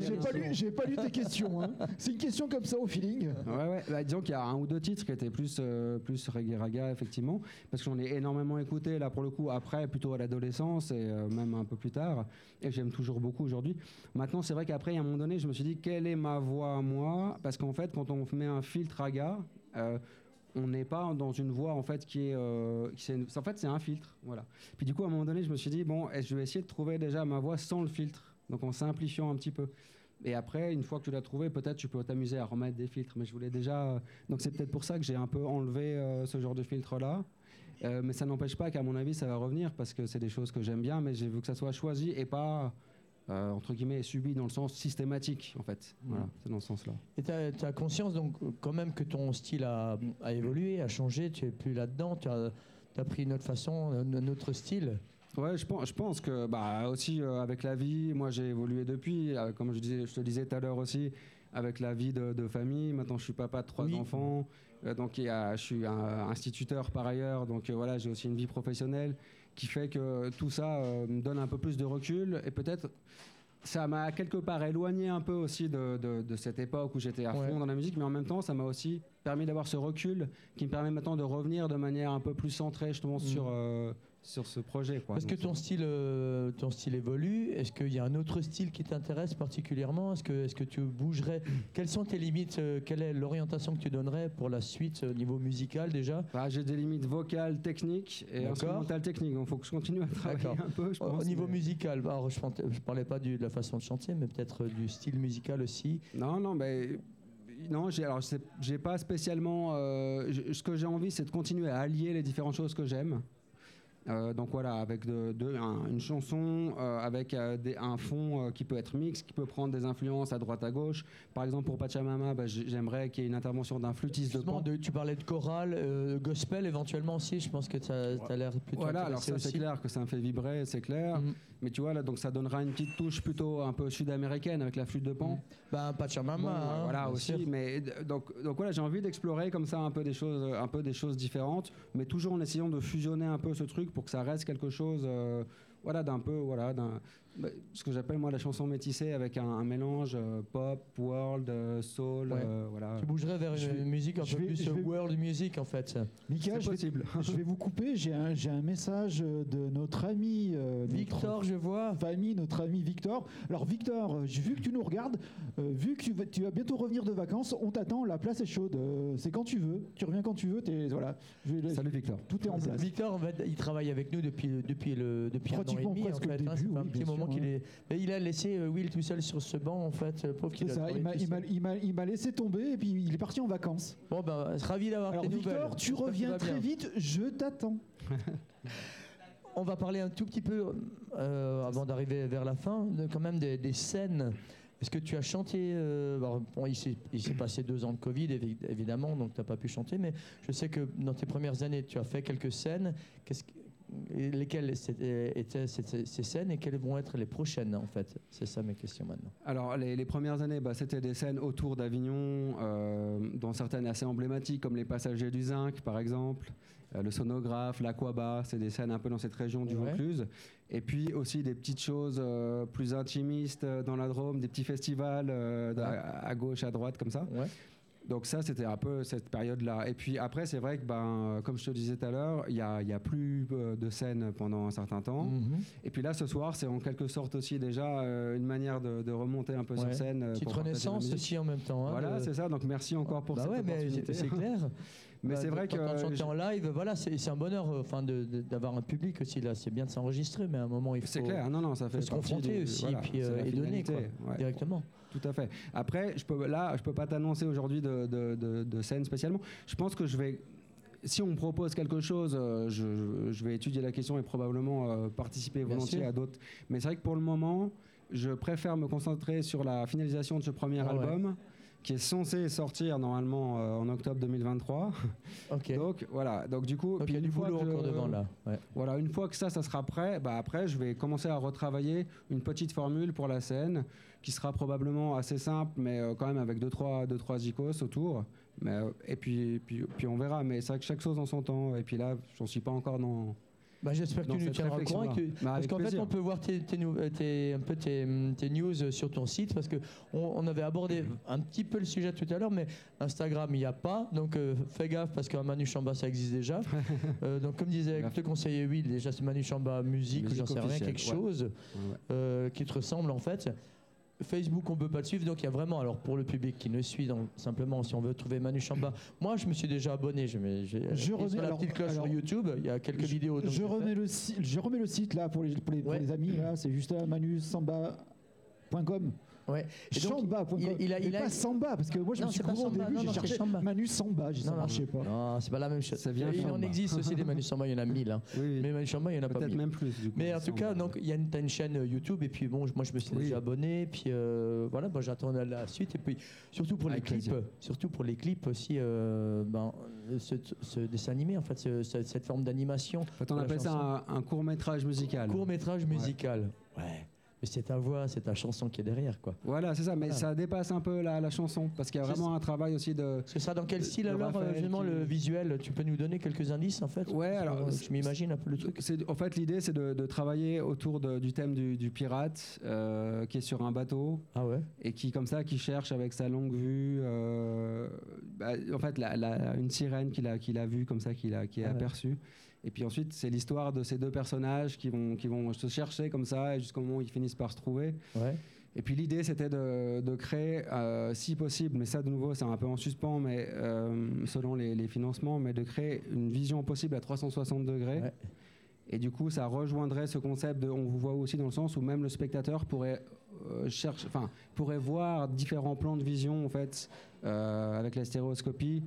J'ai pas, lu, j'ai pas lu tes questions. hein. C'est une question comme ça au feeling. Ouais, ouais. Bah, disons qu'il y a un ou deux titres qui étaient plus, euh, plus reggae raga, effectivement, parce que j'en ai énormément écouté, là, pour le coup, après, plutôt à l'adolescence et euh, même un peu plus tard, et j'aime toujours beaucoup aujourd'hui. Maintenant, c'est vrai qu'après, à un moment donné, je me suis dit, quelle est ma voix à moi? Parce qu'en fait, quand on met un filtre raga, euh, on n'est pas dans une voix en fait qui est, euh, en fait c'est un filtre voilà puis du coup à un moment donné je me suis dit bon eh, je vais essayer de trouver déjà ma voix sans le filtre donc en simplifiant un petit peu et après, une fois que tu l'as trouvé, peut-être tu peux t'amuser à remettre des filtres. Mais je voulais déjà. Donc c'est peut-être pour ça que j'ai un peu enlevé euh, ce genre de filtre-là. Euh, mais ça n'empêche pas qu'à mon avis, ça va revenir parce que c'est des choses que j'aime bien, mais j'ai vu que ça soit choisi et pas, euh, entre guillemets, subi dans le sens systématique, en fait. Voilà, c'est dans ce sens-là. Et tu as, conscience donc quand même que ton style a, a évolué, a changé, tu es plus là-dedans, tu as, as pris une autre façon, un, autre style? Ouais, je pense, je pense que bah, aussi euh, avec la vie, moi j'ai évolué depuis, euh, comme je, disais, je te disais tout à l'heure aussi, avec la vie de, de famille. Maintenant je suis papa de trois Oui. enfants, euh, donc y a- je suis un instituteur par ailleurs, donc voilà, j'ai aussi une vie professionnelle qui fait que tout ça euh, me donne un peu plus de recul. Et peut-être ça m'a quelque part éloigné un peu aussi de, de- de cette époque où j'étais à Ouais. fond dans la musique, mais en même temps ça m'a aussi permis d'avoir ce recul qui me permet maintenant de revenir de manière un peu plus centrée justement sur, euh, sur ce projet. quoi. Parce que ton style, euh, ton style évolue. Est-ce qu'il y a un autre style qui t'intéresse particulièrement? Est-ce que, est que tu bougerais? Quelles sont tes limites euh, Quelle est l'orientation que tu donnerais pour la suite euh, au niveau musical déjà? Bah, j'ai des limites vocales, techniques et instrumentales techniques. Il faut que je continue à travailler D'accord. un peu, je Au- pense. Au niveau mais- musical, alors, je, parlais, je parlais pas du- de la façon de chanter, mais peut-être euh, du style musical aussi. Non, non, mais non, j'ai alors j'ai pas spécialement. euh, ce que j'ai envie, c'est de continuer à allier les différentes choses que j'aime. Euh, donc voilà, avec de, de- un- une chanson, euh, avec euh, des- un fond euh, qui peut être mixte, qui peut prendre des influences à droite à gauche. Par exemple, pour Pachamama, bah, j'aimerais qu'il y ait une intervention d'un flûtiste de pan. de- tu parlais de chorale, euh, gospel éventuellement aussi. Je pense que tu as, l'air plutôt Voilà, alors c'est aussi. clair que ça me fait vibrer, c'est clair. Mhm. Mais tu vois là, donc ça donnera une petite touche plutôt un peu sud-américaine avec la flûte de pan. Ben, Pachamama, Bon, hein, voilà aussi, sûr. mais donc, donc voilà, j'ai envie d'explorer comme ça un peu des choses, un peu des choses différentes, mais toujours en essayant de fusionner un peu ce truc pour que ça reste quelque chose, euh, voilà, d'un peu, voilà, d'un bah, ce que j'appelle moi la chanson métissée avec un, un mélange euh, pop, world, euh, soul, Ouais. euh, voilà. Tu bougerais vers Je une vais- musique un peu vais- plus vais- world music en fait. Mika, C'est je vais, possible. je vais vous couper. J'ai un, j'ai un message de notre ami euh, notre Victor, je vois. famille, notre ami Victor. Alors Victor, euh, vu que tu nous regardes, euh, vu que tu vas, tu vas bientôt revenir de vacances, on t'attend, la place est chaude. Euh, c'est quand tu veux, tu reviens quand tu veux. t'es- voilà, Je vais- Salut Victor. Tout est en place. Victor, en fait, il travaille avec nous depuis, depuis, le, depuis un an et Pratiquement demi. En fait, hein. Début, un oui, petit bien moment sûr, qu'il ouais. est. Mais il a laissé euh, Will tout seul sur ce banc, en fait. Le pauvre qu'il a ça, il m'a- laissé tomber et puis il est parti en vacances. Bon, ben, ravi d'avoir Alors tes Victor, nouvelles. tu reviens très vite, je t'attends. On va parler un tout petit peu, euh, avant d'arriver vers la fin, de- quand même des, des scènes. Est-ce que tu as chanté euh, alors, bon, Il s'est passé deux ans de Covid, évi- évidemment, donc tu n'as pas pu chanter, mais je sais que dans tes premières années, tu as fait quelques scènes. Qu'est-ce lesquelles étaient ces, scènes et quelles vont être les prochaines, en fait? C'est ça mes questions maintenant. Alors, les, les premières années, bah, c'était des scènes autour d'Avignon, euh, dont certaines assez emblématiques, comme les Passagers du Zinc, par exemple, euh, le Sonographe, l'Aquaba, c'est des scènes un peu dans cette région du Ouais. Vaucluse. Et puis aussi des petites choses euh, plus intimistes euh, dans la Drôme, des petits festivals Ouais. à, à gauche, à droite, comme ça. Ouais. Donc ça, c'était un peu cette période-là. Et puis après, c'est vrai que, ben, euh, comme je te disais tout à l'heure, il n'y a, y a plus euh, de scènes pendant un certain temps. Mhm. Et puis là, ce soir, c'est en quelque sorte aussi déjà euh, une manière de, de remonter un peu Ouais. sur scène. Petite pour renaissance aussi en même temps. hein, Voilà, de- c'est ça. Donc merci encore pour Bah cette ouais, mais opportunité. c'est clair. Mais Bah, c'est vrai que quand on chante je- en live, voilà, c'est un bonheur, enfin, d'avoir un public aussi là. C'est bien de s'enregistrer, mais à un moment il faut, c'est clair. Non, non, ça fait faut se confronter du- aussi voilà, puis, euh, et donner finalité, quoi, ouais. directement. Tout à fait. Après, je peux, là, je peux pas t'annoncer aujourd'hui de, de, de- de scène spécialement. Je pense que je vais. Si on me propose quelque chose, euh, je, je vais étudier la question et probablement euh, participer volontiers à d'autres. Mais c'est vrai que pour le moment, je préfère me concentrer sur la finalisation de ce premier Ah ouais. Qui est censé sortir normalement euh, en octobre 2023. Ok. Donc, voilà. Donc du coup, il y a une du fois boulot encore devant là. Ouais. Voilà, une fois que ça, ça sera prêt, bah après, je vais commencer à retravailler une petite formule pour la scène qui sera probablement assez simple, mais euh, quand même avec deux trois, deux, trois icônes autour. Mais, euh, et puis, puis, puis on verra. Mais c'est vrai que chaque chose en son temps. Et puis là, j'en suis pas encore dans. Bah, J'espère que tu nous tiendras au courant. et réflexion-là. que- Bah, parce qu'en fait, on peut voir tes, euh, tes- un peu tes, news sur ton site parce que on, avait abordé un petit peu le sujet tout à l'heure, mais Instagram il n'y a pas, donc euh, fais gaffe parce qu'un Manu Chamba ça existe déjà. Euh, donc comme disait le conseiller Will, déjà c'est Manu Chamba musique, ou j'en sais rien, quelque ouais. chose Ouais. euh, qui te ressemble en fait. Facebook, on peut pas le suivre, donc il y a vraiment, alors pour le public qui nous suit, donc, simplement si on veut trouver Manu Chamba, moi je me suis déjà abonné, je, mets- Je et remets- la petite cloche alors, sur YouTube, il y a quelques je- vidéos. donc Je remets, le site, je remets le site là pour les, pour les, pour Ouais. les amis. là, C'est juste à manusamba.com. Ouais. Et donc, Chamba.com. il- il a- il a- pas Samba, parce que moi je Non, me suis c'est pas couru au Samba, début, non, j'ai cherché Samba. Manu Samba, Non, non. marchait pas. Non, c'est pas la même chose. Ça vient il en existe aussi des Manu Chamba, il y en a mille. hein. Oui, oui. Mais Manu Chamba, il y en a pas Peut-être même plus. Du coup, Mais en tout on cas, donc il y a une, t'as une chaîne YouTube et puis bon, moi je me suis Oui. déjà abonné, puis euh, voilà, moi j'attends la, suite et puis surtout pour Avec les clips, plaisir. surtout pour les clips aussi, euh, ben, ce, ce dessin animé en fait, ce- ce- cette forme d'animation, En fait, on la appelle chanson. ça un, un court métrage musical. court métrage musical. Ouais. Mais c'est ta voix, c'est ta chanson qui est derrière quoi. Voilà, c'est ça. Mais Voilà. ça dépasse un peu la, la chanson parce qu'il y a vraiment un travail aussi de. C'est ça dans quel style de alors, euh, Raphaël justement, qui- le visuel Tu peux nous donner quelques indices en fait? Ouais, que, alors, euh, je m'imagine un peu le truc. En fait, l'idée, c'est de, de travailler autour de- du thème du, du pirate euh, qui est sur un bateau Ah ouais? Et qui, comme ça, qui cherche avec sa longue vue, euh, bah, en fait, la- la- une sirène qu'il a, qu'il a vue, comme ça, qu'il a, est Ah ouais. aperçue. Et puis ensuite, c'est l'histoire de ces deux personnages qui vont, qui vont se chercher comme ça et jusqu'au moment où ils finissent par se trouver. Ouais. Et puis l'idée, c'était de, de créer, euh, si possible, mais ça de nouveau, c'est un peu en suspens, mais euh, selon les, les financements, mais de créer une vision possible à 360 degrés. Ouais. Et du coup, ça rejoindrait ce concept de, on vous voit aussi dans le sens où même le spectateur pourrait euh, chercher, enfin, pourrait voir différents plans de vision en fait euh, avec la stéréoscopie.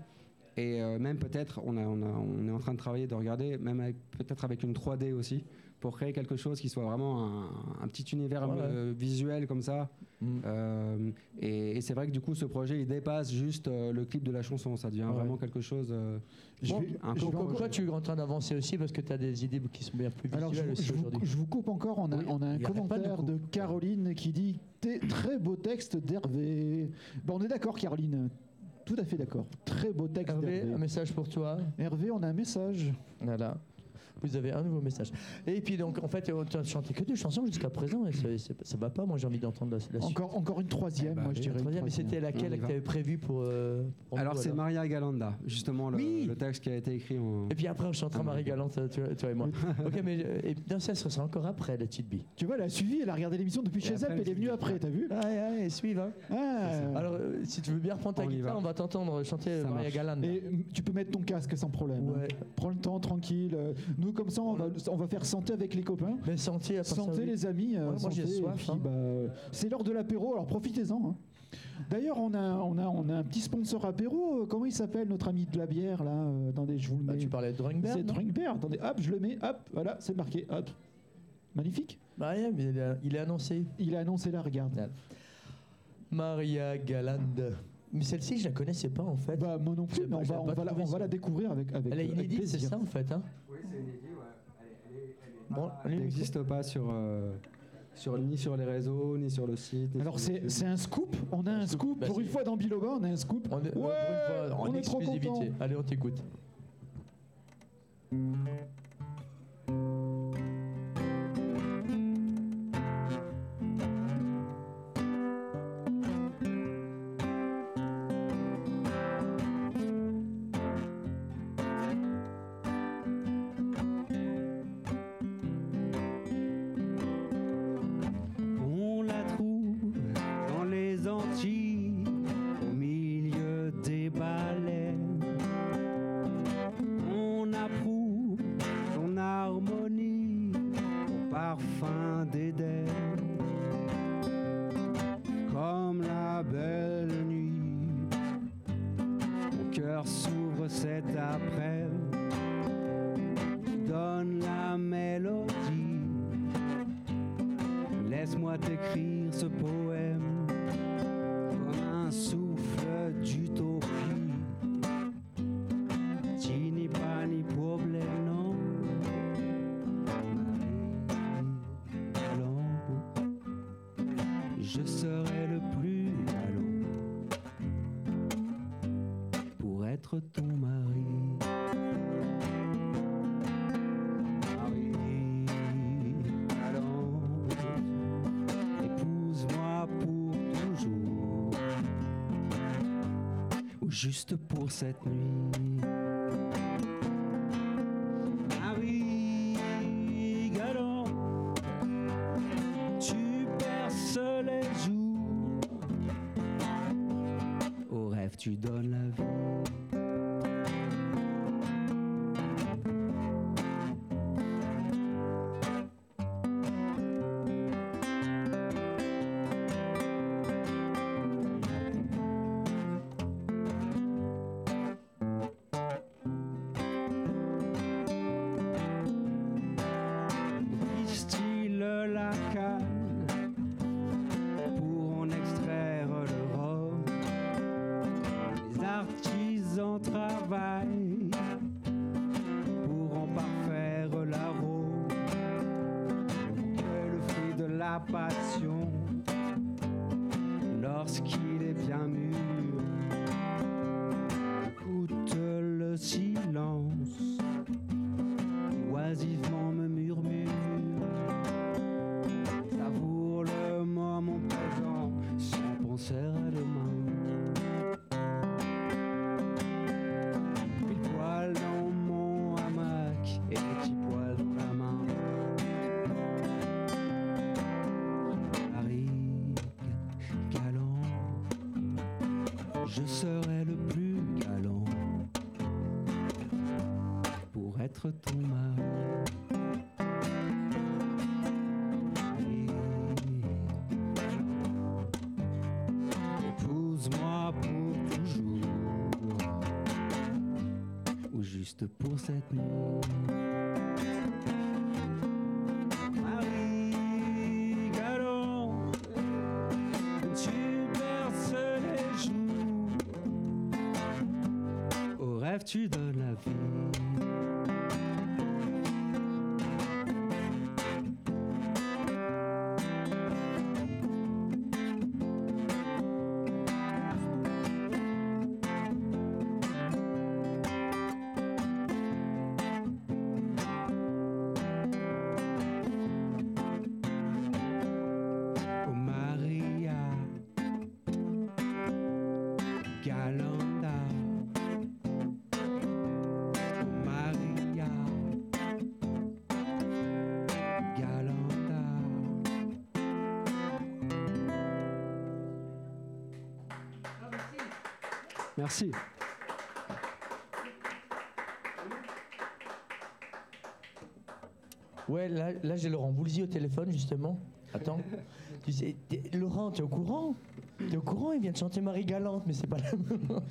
Et euh, même peut-être, on, a- on, a- on est en train de travailler, de regarder, même avec- peut-être avec une 3D aussi, pour créer quelque chose qui soit vraiment un, un petit univers Ouais, euh, visuel comme ça. Mm. Euh, et et c'est vrai que du coup, ce projet, il dépasse juste euh, le clip de la chanson. Ça devient Ouais. vraiment quelque chose. euh, Je Bon, vais- un je peu vais Donc encore- toi, tu es en train d'avancer aussi parce que tu as des idées qui sont bien plus Alors, je, visuelles vous- aussi je vous, aujourd'hui. je vous coupe encore. On a, Oui, on a un de commentaire de, couper. Caroline qui dit T'es- Très beau texte d'Hervé. Bon, on est d'accord, Caroline. Tout à fait d'accord. Très beau texte Hervé, un message pour toi. Hervé, on a un message. Voilà. Vous avez un nouveau message. Et puis donc, en fait, on a chanté que deux chansons jusqu'à présent. Et c'est- ça va pas. Moi, j'ai envie d'entendre la, la suite. Encore, encore une troisième, Eh ben, moi je dirais. une troisième, mais c'était laquelle que tu avais prévu pour. euh, pour Alors nous, c'est Maria Galanda, justement le, Oui. le texte qui a été écrit en... Et puis après, on chantera Ah, Marie Marie. Galante, toi, toi et moi. ok, mais euh, et, non, ça, ce sera encore après la petite bille. Tu vois, elle a suivi, elle a regardé l'émission depuis Et chez elle, elle est venue après, t'as vu Ouais, ouais, suive. Hein. Ah, Alors, euh, si tu veux bien reprendre ta On guitare, va. on va t'entendre chanter Ça Maria. Galante. Et mm, tu peux mettre ton casque sans problème. hein. Ouais. Prends le temps, tranquille. Euh, Nous, comme ça, on va, on va faire santé avec les copains. Mais sentier, à part ça, Santé oui. les amis, euh, Ouais, moi, j'ai santé, soif, hein. bah, c'est l'heure de l'apéro, alors profitez-en. hein. D'ailleurs, on a, on, a, on a un petit sponsor apéro. euh, Comment il s'appelle notre ami de la bière là euh, Attendez, je vous le Bah, mets. tu parlais de Drungberg, c'est non Drinkbeer. Attendez, hop, je le mets. Hop, voilà, c'est marqué. Hop, magnifique. Bah, ouais, mais il est- il est annoncé. Il a annoncé là, regarde. Maria Galande. Mais celle-ci, je la connaissais pas en fait. Bah, moi non plus, mais on va, pas on va, la, trouvé on va ça. la découvrir avec, avec, Elle est inédite, c'est ça en fait. Hein Oui, c'est inédit, ouais. bon, allez, Elle le n'existe pas sur, euh, sur, ni sur les réseaux, ni sur le site. ni Alors c'est un scoop, on a un scoop, scoop, bah, pour une fois dans Biloba, on a un scoop. On est, ouais, pour une fois, en on est trop content. Allez, on t'écoute. Être ton mari. Marie, galante, épouse-moi pour toujours, ou juste pour cette nuit. Au rêve tu donnes la vie? Merci. Ouais, là, là j'ai Laurent Voulzy au téléphone, justement. Attends. tu sais, t'es- Laurent, t'es au courant? T'es au courant? Il vient de chanter Marie Galante, mais c'est pas la même.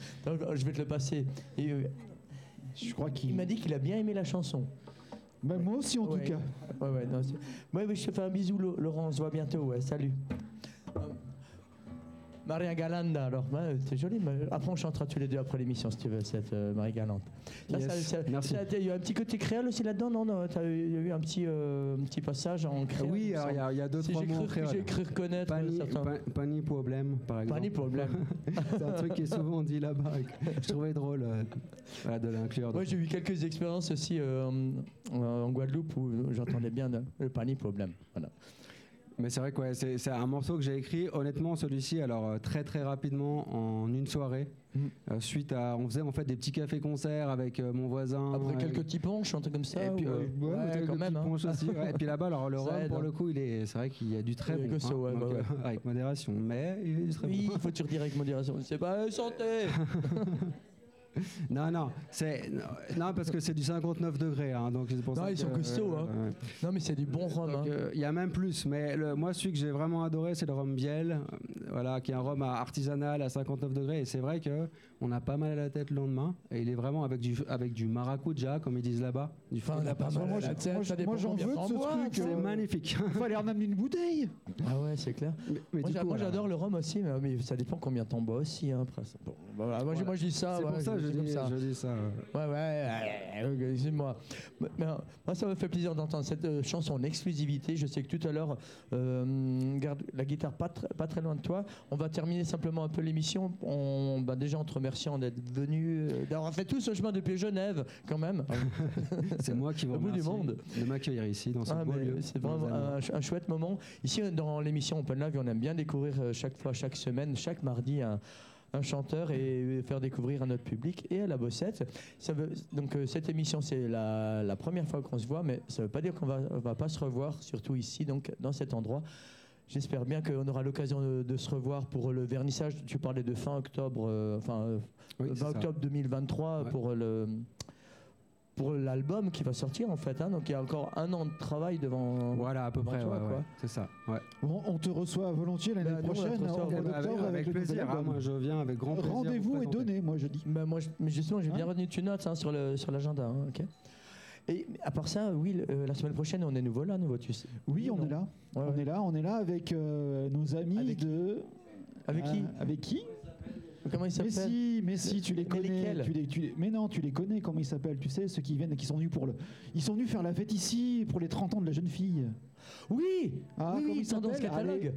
Je vais te le passer. Et, euh, Je crois il qu'il. m'a dit qu'il a bien aimé la chanson. Bah, moi aussi, en Ouais. tout cas. Ouais, ouais, non, ouais, ouais, je te fais un bisou, Laurent. On se voit bientôt. Ouais, salut. Euh, Maria Galanda, alors, ouais, c'est joli. mais après, on chantera tous les deux après l'émission, si tu veux, cette euh, Marie Galante. Ça, Yes, ça- ça- merci. Il y a un petit côté créole aussi là-dedans, non, non Il y a eu un petit, euh, un petit passage en créole. Oui, il y, a- il y a deux, Si trois j'ai mots créole. j'ai cru reconnaître Pas ni, certains. pas, pas ni problème, par exemple. Pas ni problème. C'est un truc qui est souvent dit là-bas. Je trouvais drôle euh, voilà, de l'inclure. Moi, j'ai eu quelques expériences aussi euh, en, Guadeloupe où j'entendais bien le, le pas ni problème. Voilà. Mais c'est vrai que ouais, c'est un morceau que j'ai écrit. Honnêtement, celui-ci, alors euh, très très rapidement, en une soirée. Mm. Euh, suite à, on faisait en fait des petits cafés-concerts avec euh, mon voisin. Après quelques petits ponches, un truc comme ça. Et puis, ou, ouais, quand même. hein. punch aussi, ouais. Et puis là-bas, alors le Ça rhum, aide, pour hein. le coup, il est, c'est vrai qu'il y a du très bon. que ça, ouais, Donc, euh, avec modération, mais il est très Oui, bon. il faut dire avec modération. C'est pas santé. Non, non, c'est non parce que c'est du 59 degrés, hein, donc c'est pour Non, ça. ils que- sont costauds, hein. ouais. Non, mais c'est du bon rhum. Hein. euh, Il y a même plus, mais le- moi celui que j'ai vraiment adoré c'est le rhum Biel, euh, voilà, qui est un rhum artisanal à 59 degrés et c'est vrai que on a pas mal à la tête le lendemain et il est vraiment avec du avec du maracuja comme ils disent là-bas, du Enfin, fruit on de a la pas mal à moi, j'en veux de ce truc, ça. C'est euh, magnifique. Il fallait en amener une bouteille. Ah ouais, c'est clair. mais, mais Moi, du j'a- coup, moi, voilà. j'adore le rhum aussi, mais, mais ça dépend combien t'en bois aussi. Hein, après. Bon, voilà, moi, je- moi, je dis ça. C'est ouais, pour ça que je dis ça. je dis ça. ouais. Ouais, mais, euh, moi, ça me fait plaisir d'entendre cette euh, chanson en exclusivité. Je sais que tout à l'heure, euh, garde la guitare pas, tr- pas très loin de toi. On va terminer simplement un peu l'émission. On, bah, déjà, en te remerciant d'être venu, euh, d'avoir fait tout ce chemin depuis Genève, quand même. C'est moi qui vous du remercie monde. de m'accueillir ici dans ce Ah, beau lieu. C'est vraiment un, un chouette moment. Ici, dans l'émission Open Live, on aime bien découvrir chaque fois, chaque semaine, chaque mardi, un, un chanteur et faire découvrir à notre public et à la bossette. Ça veut, donc, euh, cette émission, c'est la, la première fois qu'on se voit, mais ça ne veut pas dire qu'on va, va pas se revoir, surtout ici, donc, dans cet endroit. J'espère bien qu'on aura l'occasion de, de se revoir pour le vernissage. Tu parlais de fin octobre, euh, enfin, euh, Oui, c'est 20 ça. octobre 2023 Ouais. pour le pour l'album qui va sortir en fait. hein. donc il y a encore un an de travail devant. Voilà, à peu près, ouais, c'est ça. Ouais. Bon, on te reçoit volontiers l'année Bah, on prochaine, ben, d'octobre, avec, avec, avec plaisir, hein, album. moi je viens avec grand plaisir. vous Rendez-vous est donné, moi je dis. Bah, moi, je- mais justement, j'ai bien Hein retenu tu notes hein, sur le sur l'agenda. hein, ok. Et à part ça, oui, le- euh, la semaine prochaine, on est nouveau là, nouveau, tu sais. Oui, on non est là. Ouais, On ouais. est là, on est là avec euh, nos amis Avec de. Avec qui? Euh, Avec qui? Comment il Mais s'appelle si, mais si, tu les Mais connais. lesquels tu les, tu les- mais non, tu les connais, comment ils s'appellent Tu sais, ceux qui viennent, qui sont venus pour le. Ils sont venus faire la fête ici pour les 30 ans de la jeune fille. Oui, Ah, oui, comment oui, il tendance catalogue. Allez,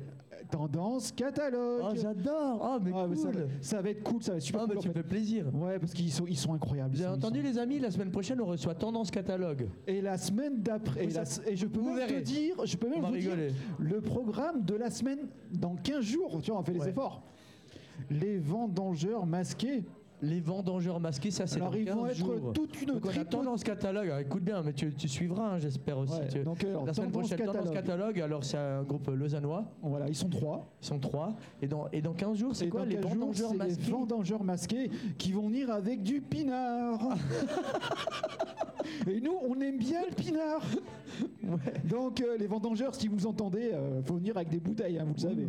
Tendance catalogue. Oh, j'adore. Oh, mais Ah, mais ça, cool. va, ça va être cool, ça va être super Ah, mais cool. tu fait. fais plaisir. Ouais, parce qu'ils sont, ils sont incroyables. Vous ils avez ils entendu les amis, la semaine prochaine, on reçoit Tendance Catalogue. Et la semaine d'après, et, la- et je peux vous même verrez. te dire, je peux même vous dire le programme de la semaine dans 15 jours. Tu vois, on fait les efforts. Les vendangeurs masqués. Les vendangeurs masqués, ça c'est Alors dans ils vont 15 être jours. toute une Donc on a triple- Tendance Catalogue. Alors, écoute bien, mais tu, tu suivras, hein, j'espère aussi. Ouais, Tu- donc, alors, la semaine Tendance prochaine, Tendance Catalogue. Catalogue. Alors c'est un groupe lausannois. Voilà, ils sont trois. Ils sont trois. Et dans, et dans 15 jours, c'est Et quoi dans les 15 jours, vendangeurs c'est masqués Les vendangeurs masqués qui vont venir avec du pinard. Et nous, on aime bien le pinard. Donc euh, les vendangeurs, si vous entendez, euh, faut venir avec des bouteilles, hein, vous le savez.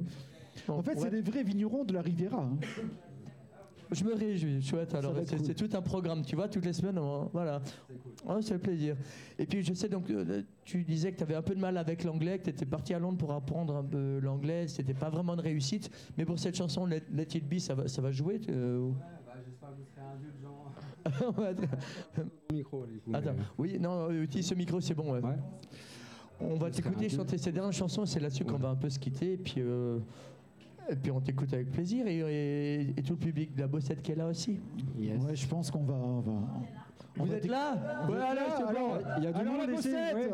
Bon, En fait, ouais. c'est des vrais vignerons de la Riviera. hein. Je me réjouis, chouette. Alors va être c'est cool. c'est tout un programme, tu vois, toutes les semaines, on- voilà. Oh, ça fait plaisir. Et puis je sais donc, euh, tu disais que tu avais un peu de mal avec l'anglais, que tu étais parti à Londres pour apprendre un peu l'anglais, c'était pas vraiment une réussite. Mais pour cette chanson, Let, Let It Be, ça va, ça va jouer euh, ou- J'espère que vous serez indulgent. Ouais, Micro, du coup, Attends, oui, non, euh, utilise ce micro, c'est bon. ouais. Ouais. On va t'écouter chanter ces dernières chansons, c'est là-dessus qu'on va un peu se quitter. Et puis, euh, et puis on t'écoute avec plaisir. Et, et- et tout le public de la bossette qui est là aussi. Yes. Ouais, je pense qu'on va. on va- Vous êtes là Ouais, allez, alors, Il y a du monde la ici, bossette ouais.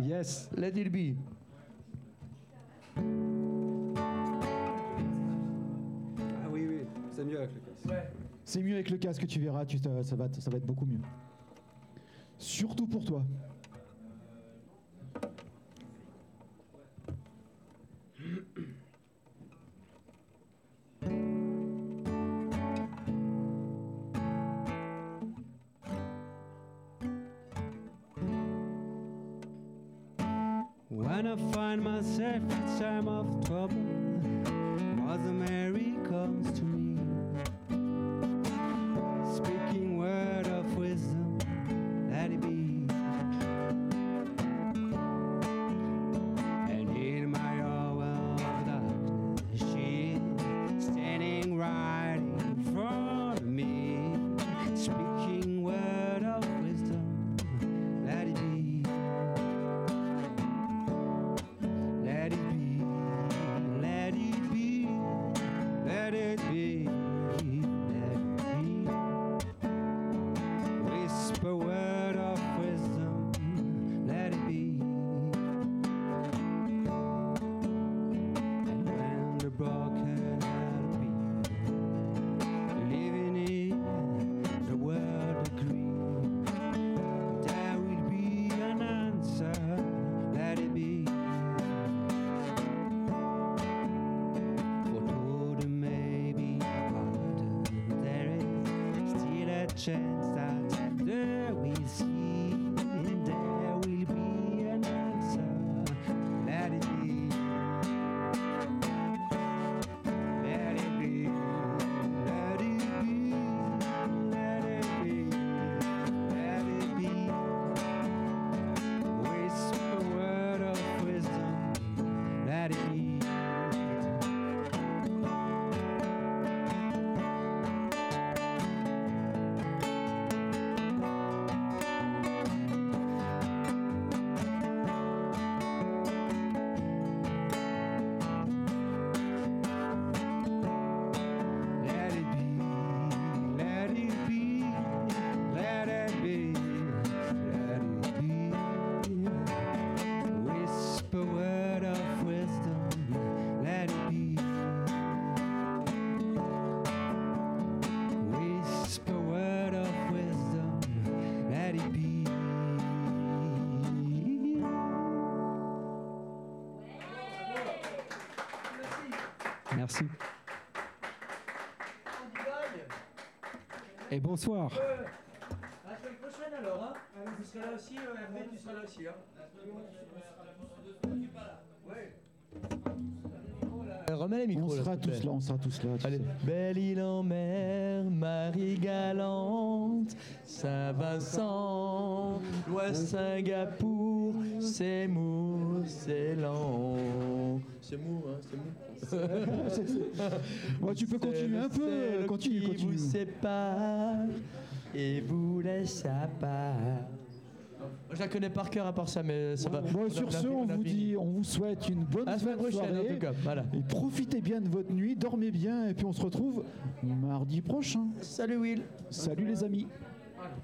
Yes. Let it be. Ah oui, oui, c'est mieux avec le casque. C'est mieux avec le casque, tu verras, tu, ça, va, ça va être beaucoup mieux. Surtout pour toi. When I find myself in time of trouble, Mother Mary comes to me, chance Merci. Et bonsoir. La semaine prochaine alors, hein Vous serez là aussi, Hervé, tu seras là aussi, hein Remets les micros On là, sera plaît. tous là, on sera tous là. tu Allez. Belle île en mer, Marie galante, Saint-Vincent, Loi Singapour, c'est mou, c'est mou, hein, c'est mou. Ouais, tu peux continuer un peu, euh, ciel continue, qui continue. vous sépare et vous laisse à part. Je la connais par cœur à part ça, mais ça va. Bon, sur ce, on vous dit, on vous souhaite une bonne À fin de en soirée. tout cas. Voilà. Et profitez bien de votre nuit, dormez bien, et puis on se retrouve mardi prochain. Salut Will. Salut les amis. Voilà.